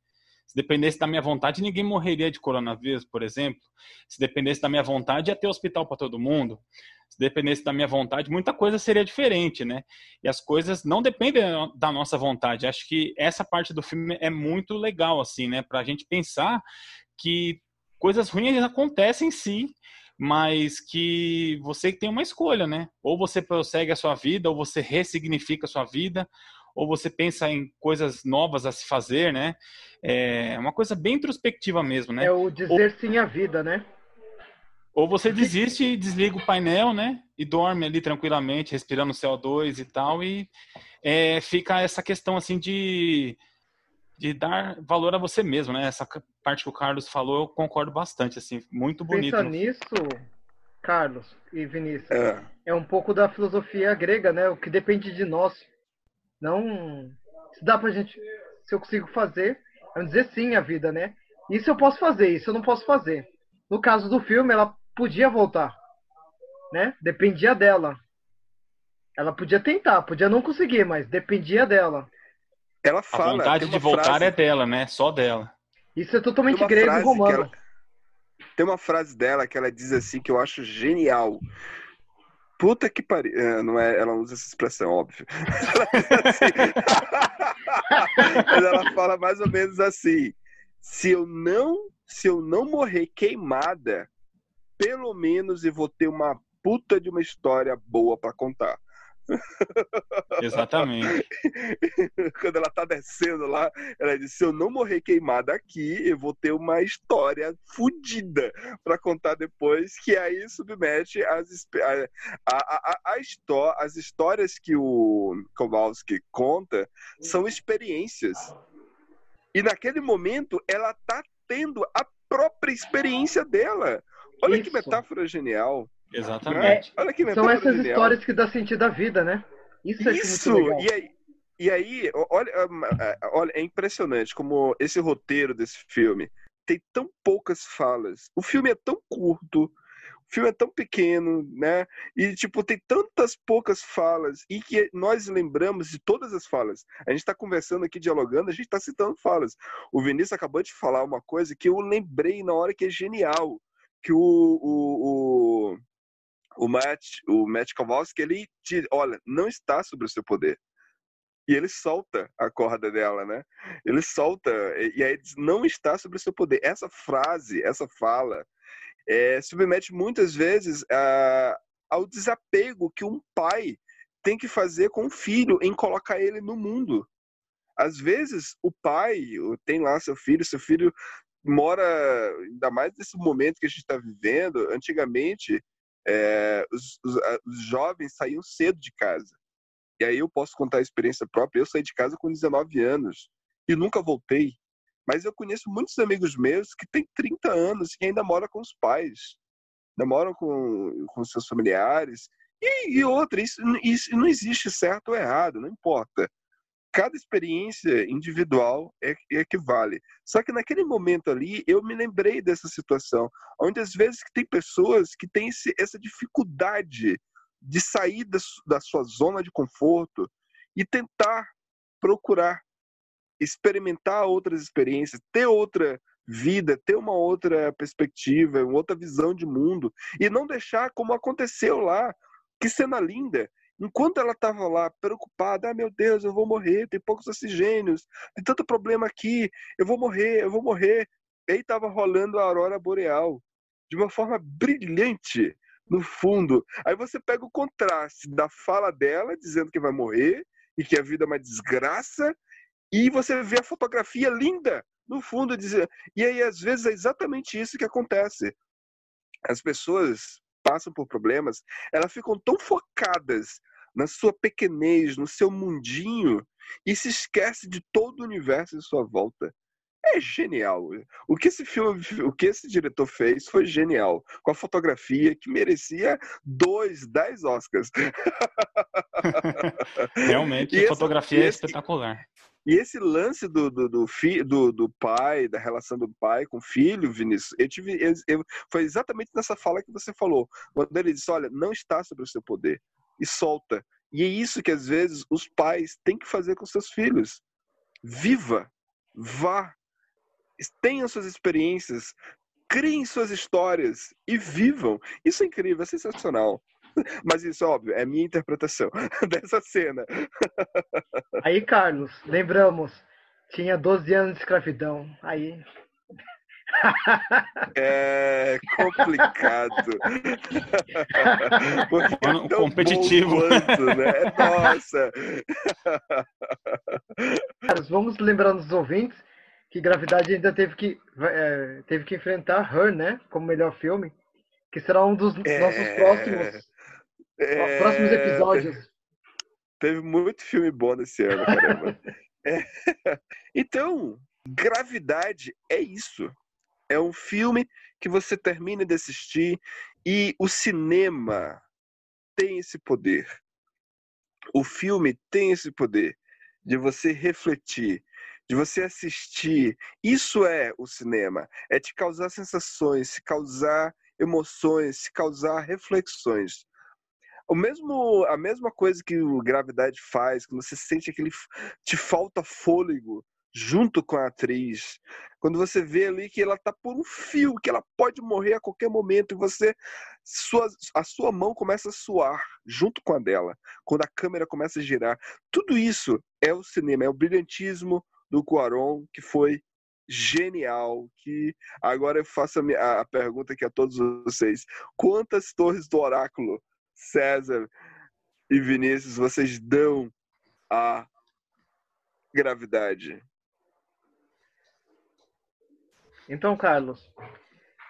Se dependesse da minha vontade, ninguém morreria de coronavírus, por exemplo. Se dependesse da minha vontade, ia ter hospital para todo mundo. Se dependesse da minha vontade, muita coisa seria diferente, né? E as coisas não dependem da nossa vontade. Acho que essa parte do filme é muito legal, assim, né? Para a gente pensar que coisas ruins acontecem sim, mas que você tem uma escolha, né? Ou você prossegue a sua vida, ou você ressignifica a sua vida, ou você pensa em coisas novas a se fazer, né? É uma coisa bem introspectiva mesmo, né? É o dizer sim à vida, né? Ou você desiste e desliga o painel, né? E dorme ali tranquilamente, respirando CO2 e tal, e é, fica essa questão assim de, de dar valor a você mesmo, né? Essa parte que o Carlos falou, eu concordo bastante, assim, muito bonito. Pensa nisso, Carlos e Vinícius, É. é um pouco da filosofia grega, né? O que depende de nós. Não. Se dá pra gente. Se eu consigo fazer, é dizer sim à vida, né? Isso eu posso fazer, isso eu não posso fazer. No caso do filme, ela podia voltar, né? Dependia dela. Ela podia tentar, podia não conseguir, mas dependia dela. Ela A fala. vontade tem de voltar frase- é dela, né? Só dela. Isso é totalmente grego e romano. ela- Tem uma frase dela que ela diz assim que eu acho genial. Puta que pariu. É, não é, ela usa essa expressão, óbvio. Ela assim. Mas ela fala mais ou menos assim: se eu não, se eu não morrer queimada, pelo menos eu vou ter uma puta de uma história boa pra contar. Exatamente. Quando ela tá descendo lá, ela disse: Se eu não morrer queimada aqui, eu vou ter uma história fodida pra contar depois, que aí submete as, a, a, a, a histó- as histórias que o Kowalski conta são experiências. E naquele momento, ela tá tendo a própria experiência dela. Olha que Isso. metáfora genial. Exatamente. Olha que São essas genial. histórias que dão sentido à vida, né? Isso eu acho Isso! muito legal. E aí, e aí olha, ah, olha, é impressionante como esse roteiro desse filme tem tão poucas falas. O filme é tão curto, o filme é tão pequeno, né? E, tipo, tem tantas poucas falas e que nós lembramos de todas as falas. A gente está conversando aqui, dialogando, a gente está citando falas. O Vinícius acabou de falar uma coisa que eu lembrei na hora que é genial. Que o, o, o, o Matt, o Matt Kowalski, ele diz, olha, não está sobre o seu poder. E ele solta a corda dela, né? Ele solta, e e aí diz, não está sobre o seu poder. Essa frase, essa fala, é, submete muitas vezes a, ao desapego que um pai tem que fazer com o filho em colocar ele no mundo. Às vezes, o pai tem lá seu filho, seu filho mora, ainda mais nesse momento que a gente está vivendo, antigamente, é, os, os- os jovens saíam cedo de casa. E aí eu posso contar a experiência própria. Eu saí de casa com 19 anos e nunca voltei. Mas eu conheço muitos amigos meus que têm 30 anos e ainda moram com os pais, ainda moram com, com seus familiares. E, e outra, isso, isso não existe certo ou errado, não importa. Cada experiência individual é, é que vale. Só que naquele momento ali, eu me lembrei dessa situação, onde às vezes tem pessoas que têm esse, essa dificuldade de sair da, da sua zona de conforto e tentar procurar experimentar outras experiências, ter outra vida, ter uma outra perspectiva, uma outra visão de mundo e não deixar como aconteceu lá. Que cena linda! Enquanto ela estava lá preocupada, ah meu Deus, eu vou morrer, tem poucos oxigênios, tem tanto problema aqui, eu vou morrer, eu vou morrer. E aí estava rolando a aurora boreal de uma forma brilhante no fundo. Aí você pega o contraste da fala dela dizendo que vai morrer e que a vida é uma desgraça e você vê a fotografia linda no fundo dizendo. E aí às vezes é exatamente isso que acontece. As pessoas passam por problemas, elas ficam tão focadas na sua pequenez, no seu mundinho e se esquece de todo o universo em sua volta. É genial. O que esse filme, o que esse diretor fez foi genial, com a fotografia que merecia dois, dez Oscars. Realmente, E a essa- fotografia é espetacular. E esse lance do, do, do, fi, do, do pai, da relação do pai com o filho, Vinícius, eu tive, eu- eu- foi exatamente nessa fala que você falou. Quando ele disse, olha, não está sobre o seu poder. E solta. E é isso que às vezes os pais têm que fazer com seus filhos. Viva, vá, tenham suas experiências, criem suas histórias e vivam. Isso é incrível, é sensacional. Mas isso, óbvio, é a minha interpretação dessa cena. Aí, Carlos, lembramos, tinha 12 anos de escravidão. Aí, É complicado. Porque é tão competitivo. quanto, né? Nossa. Carlos, vamos lembrando os ouvintes que Gravidade ainda teve que, é, teve que enfrentar Her, né? Como melhor filme. Que será um dos É, nossos próximos, É, próximos episódios. Teve muito filme bom nesse ano, caramba. É. Então, Gravidade é isso. É um filme que você termina de assistir e o cinema tem esse poder. O filme tem esse poder de você refletir, de você assistir. Isso é o cinema. É te causar sensações, se causar emoções, se causar reflexões. O mesmo, a mesma coisa que o Gravidade faz, quando você sente aquele. te falta fôlego junto com a atriz. Quando você vê ali que ela tá por um fio, que ela pode morrer a qualquer momento, e você. Sua, a sua mão começa a suar junto com a dela. Quando a câmera começa a girar. Tudo isso é o cinema, é o brilhantismo do Cuaron, que foi genial que agora eu faço a, minha, a pergunta aqui a todos vocês. Quantas torres do oráculo, César e Vinícius, vocês dão à gravidade? Então, Carlos,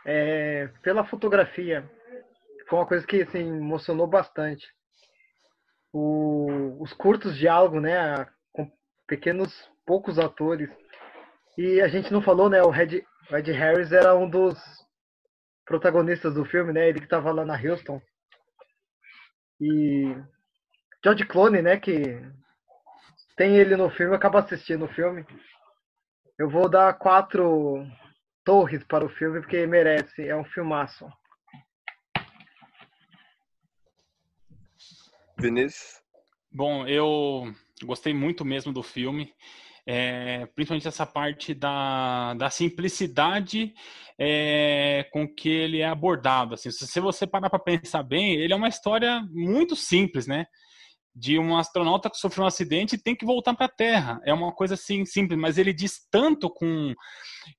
é, pela fotografia, foi uma coisa que assim, emocionou bastante. O, os curtos diálogos, né, com pequenos, poucos atores. E a gente não falou, né, o Ed, o Ed Harris era um dos protagonistas do filme, né, ele que estava lá na Houston. E George Clooney, né, que tem ele no filme, acaba assistindo o filme. Eu vou dar quatro torres para o filme porque merece, é um filmaço. Vinícius? Bom, eu gostei muito mesmo do filme. É, principalmente essa parte da, da simplicidade é, com que ele é abordado. Assim, se você parar para pensar bem, ele é uma história muito simples, né? De um astronauta que sofreu um acidente e tem que voltar para a Terra. É uma coisa assim simples, mas ele diz tanto com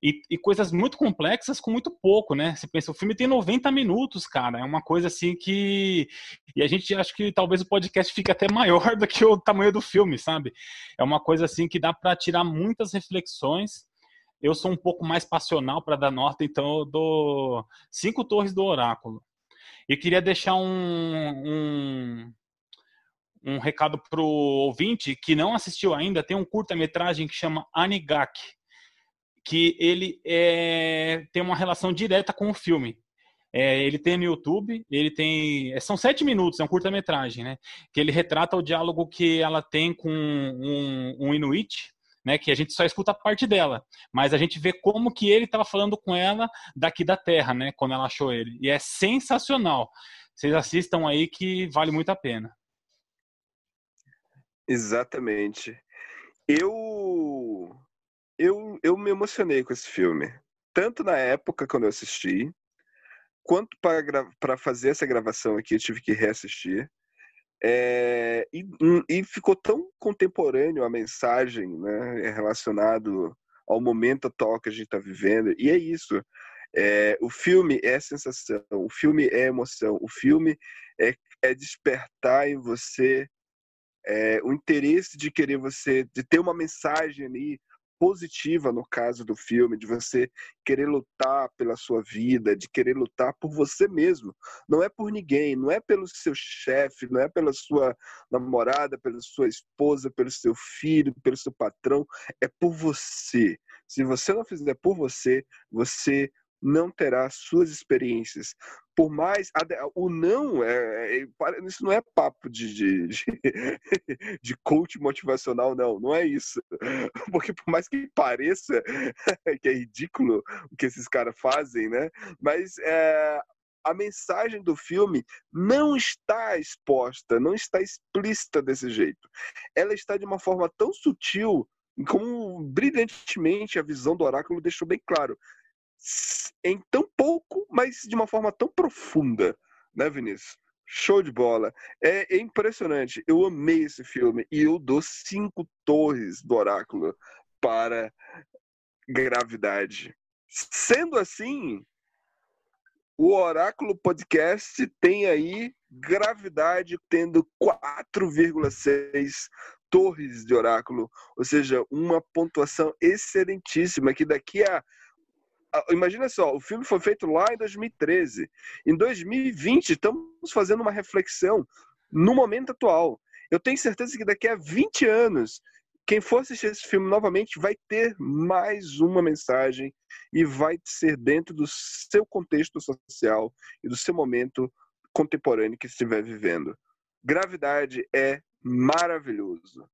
e, e, coisas muito complexas com muito pouco, né? Você pensa, o filme tem 90 minutos, cara. É uma coisa assim que e a gente acha que talvez o podcast fique até maior do que o tamanho do filme, sabe? É uma coisa assim que dá para tirar muitas reflexões. Eu sou um pouco mais passional para dar nota, então eu dou cinco torres do oráculo. E queria deixar um, um um recado pro ouvinte que não assistiu ainda, tem um curta-metragem que chama Anigak, que ele é, tem uma relação direta com o filme. É, ele tem no YouTube, ele tem. É, são sete minutos, é um curta-metragem, né? Que ele retrata o diálogo que ela tem com um, um Inuit, né? Que a gente só escuta a parte dela, mas a gente vê como que ele estava falando com ela daqui da Terra, né? Quando ela achou ele. E é sensacional. Vocês assistam aí que vale muito a pena. Exatamente. Eu, eu, eu me emocionei com esse filme. Tanto na época quando eu assisti, quanto para fazer essa gravação aqui, eu tive que reassistir. É, e, e, ficou tão contemporâneo a mensagem né, relacionado ao momento atual que a gente está vivendo. E é isso. É, o filme é sensação, o filme é emoção, o filme é, é despertar em você é, o interesse de querer você, de ter uma mensagem ali positiva no caso do filme, de você querer lutar pela sua vida, de querer lutar por você mesmo. Não é por ninguém, não é pelo seu chefe, não é pela sua namorada, pela sua esposa, pelo seu filho, pelo seu patrão, é por você. Se você não fizer por você, você não terá suas experiências. Por mais. O não, é, é, isso não é papo de, de, de, de coach motivacional, não. Não é isso. Porque por mais que pareça que é ridículo o que esses caras fazem, né? Mas é, a mensagem do filme não está exposta, não está explícita desse jeito. Ela está de uma forma tão sutil como brilhantemente a visão do oráculo deixou bem claro em tão pouco, mas de uma forma tão profunda, né, Vinícius? Show de bola. É, é, impressionante. Eu amei esse filme e eu dou cinco torres do Oráculo para Gravidade. Sendo assim, o Oráculo Podcast tem aí Gravidade tendo 4,6 torres de Oráculo, ou seja, uma pontuação excelentíssima que daqui a imagina só, o filme foi feito lá em 2013. Em 2020, estamos fazendo uma reflexão no momento atual. Eu tenho certeza que daqui a 20 anos, quem for assistir esse filme novamente vai ter mais uma mensagem e vai ser dentro do seu contexto social e do seu momento contemporâneo que estiver vivendo. Gravidade é maravilhoso.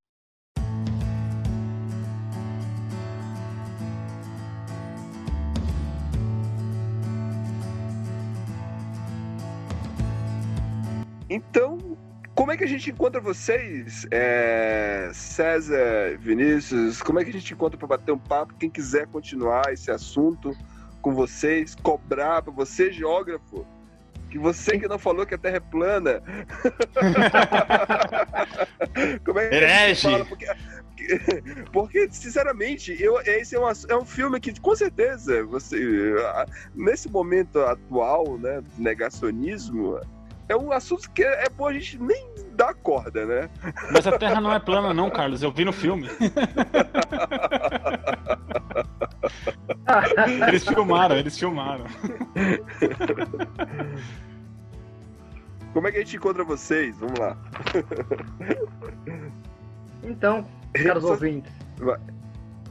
Então, como é que a gente encontra vocês, é, César, Vinícius? Como é que a gente encontra para bater um papo? Quem quiser continuar esse assunto com vocês, cobrar para você, geógrafo, Que você que não falou que a Terra é plana. Como é que a gente Herege. fala? Porque, porque, sinceramente, eu, esse é, uma- é um filme que, com certeza, você, nesse momento atual, né, do negacionismo, é um assunto que é, bom a gente nem dar corda, né? Mas a Terra não é plana, não, Carlos. Eu vi no filme. Eles filmaram, eles filmaram. Como é que a gente encontra vocês? Vamos lá. Então, caros ouvintes,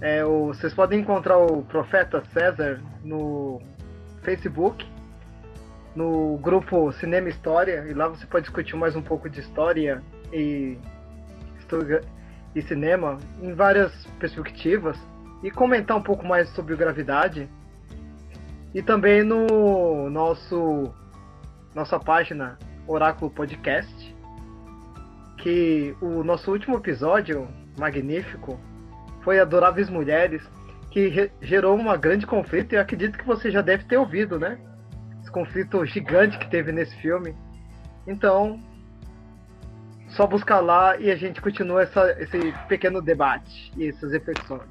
é, o- vocês podem encontrar o Profeta César no Facebook, no grupo Cinema História, e lá você pode discutir mais um pouco de história e, e cinema em várias perspectivas e comentar um pouco mais sobre Gravidade. E também no nosso nossa página Oráculo Podcast, que o nosso último episódio magnífico foi Adoráveis Mulheres, que gerou uma grande conflito e acredito que você já deve ter ouvido, né? Conflito gigante que teve nesse filme. Então, só buscar lá e a gente continua essa- esse pequeno debate e essas reflexões.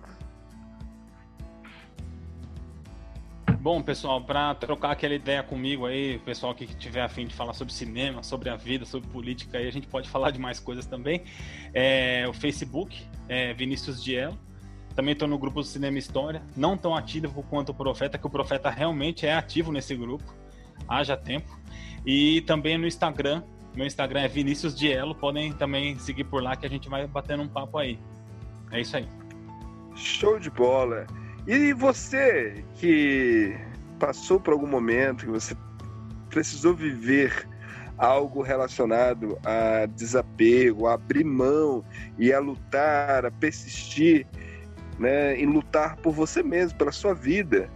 Bom, pessoal, para trocar aquela ideia comigo aí, pessoal que tiver afim de falar sobre cinema, sobre a vida, sobre política, aí a gente pode falar de mais coisas também. É, o Facebook, é Vinícius Dielo. Também estou no grupo do Cinema História. Não tão ativo quanto o Profeta, que o Profeta realmente é ativo nesse grupo. Haja tempo. E também no Instagram. Meu Instagram é Vinícius Dielo. Podem também seguir por lá que a gente vai batendo um papo aí. É isso aí. Show de bola. E você que passou por algum momento que você precisou viver algo relacionado a desapego, a abrir mão e a lutar, a persistir, né, em lutar por você mesmo, pela sua vida.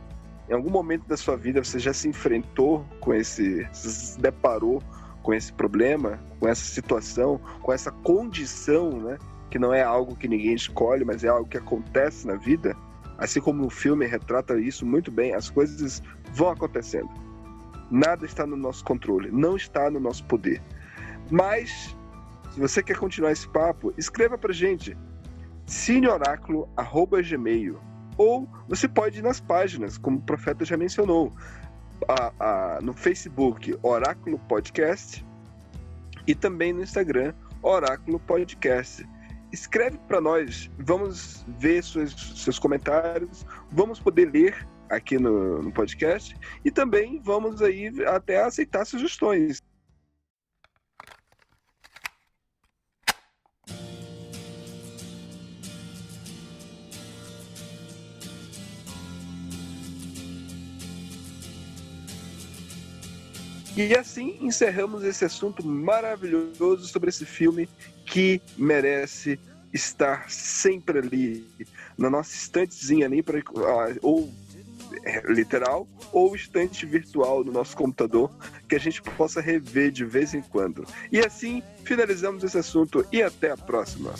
Em algum momento da sua vida você já se enfrentou com esse, se deparou com esse problema, com essa situação, com essa condição, né? que não é algo que ninguém escolhe, mas é algo que acontece na vida, assim como o filme retrata isso muito bem, as coisas vão acontecendo. Nada está no nosso controle, não está no nosso poder. Mas, se você quer continuar esse papo, escreva pra gente cineoráculo.gmail ou você pode ir nas páginas, como o profeta já mencionou, a- a- no Facebook Oráculo Podcast e também no Instagram Oráculo Podcast escreve para nós, vamos ver suas, seus comentários, vamos poder ler aqui no, no podcast e também vamos aí até aceitar sugestões. E assim encerramos esse assunto maravilhoso sobre esse filme que merece estar sempre ali na nossa estantezinha ali para ou é, literal ou estante virtual no nosso computador que a gente possa rever de vez em quando. E assim finalizamos esse assunto e até a próxima.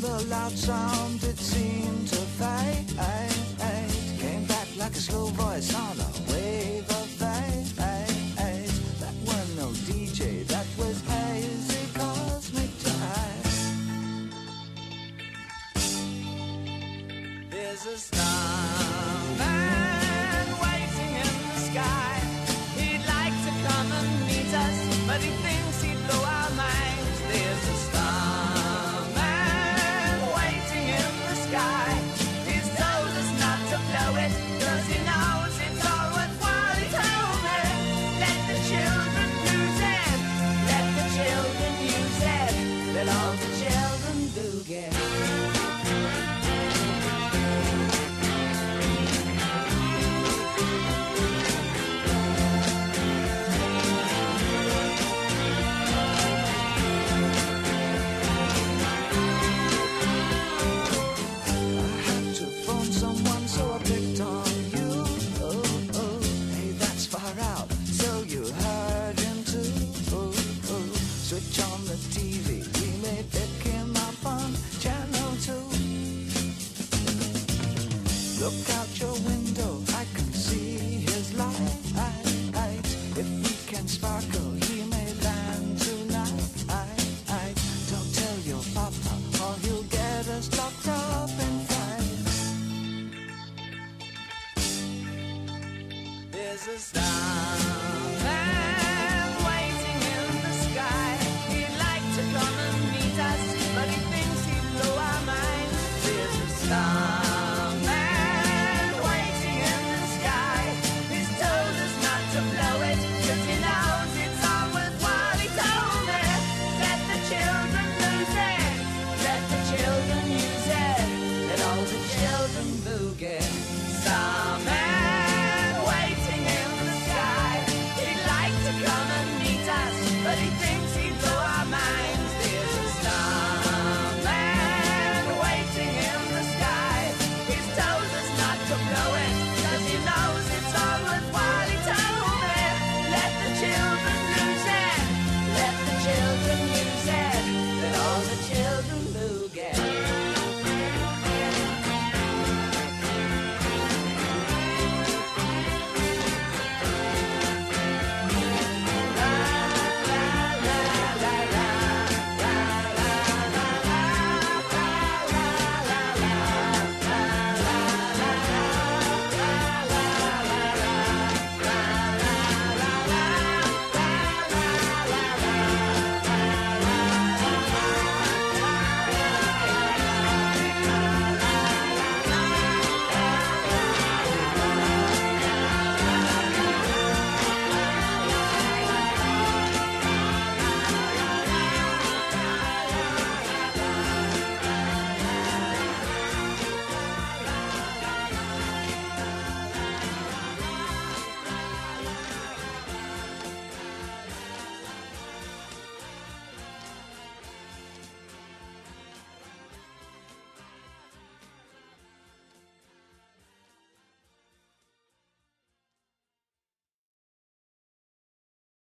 The loud sound it seemed to fade. Came back like a slow voice on a wave of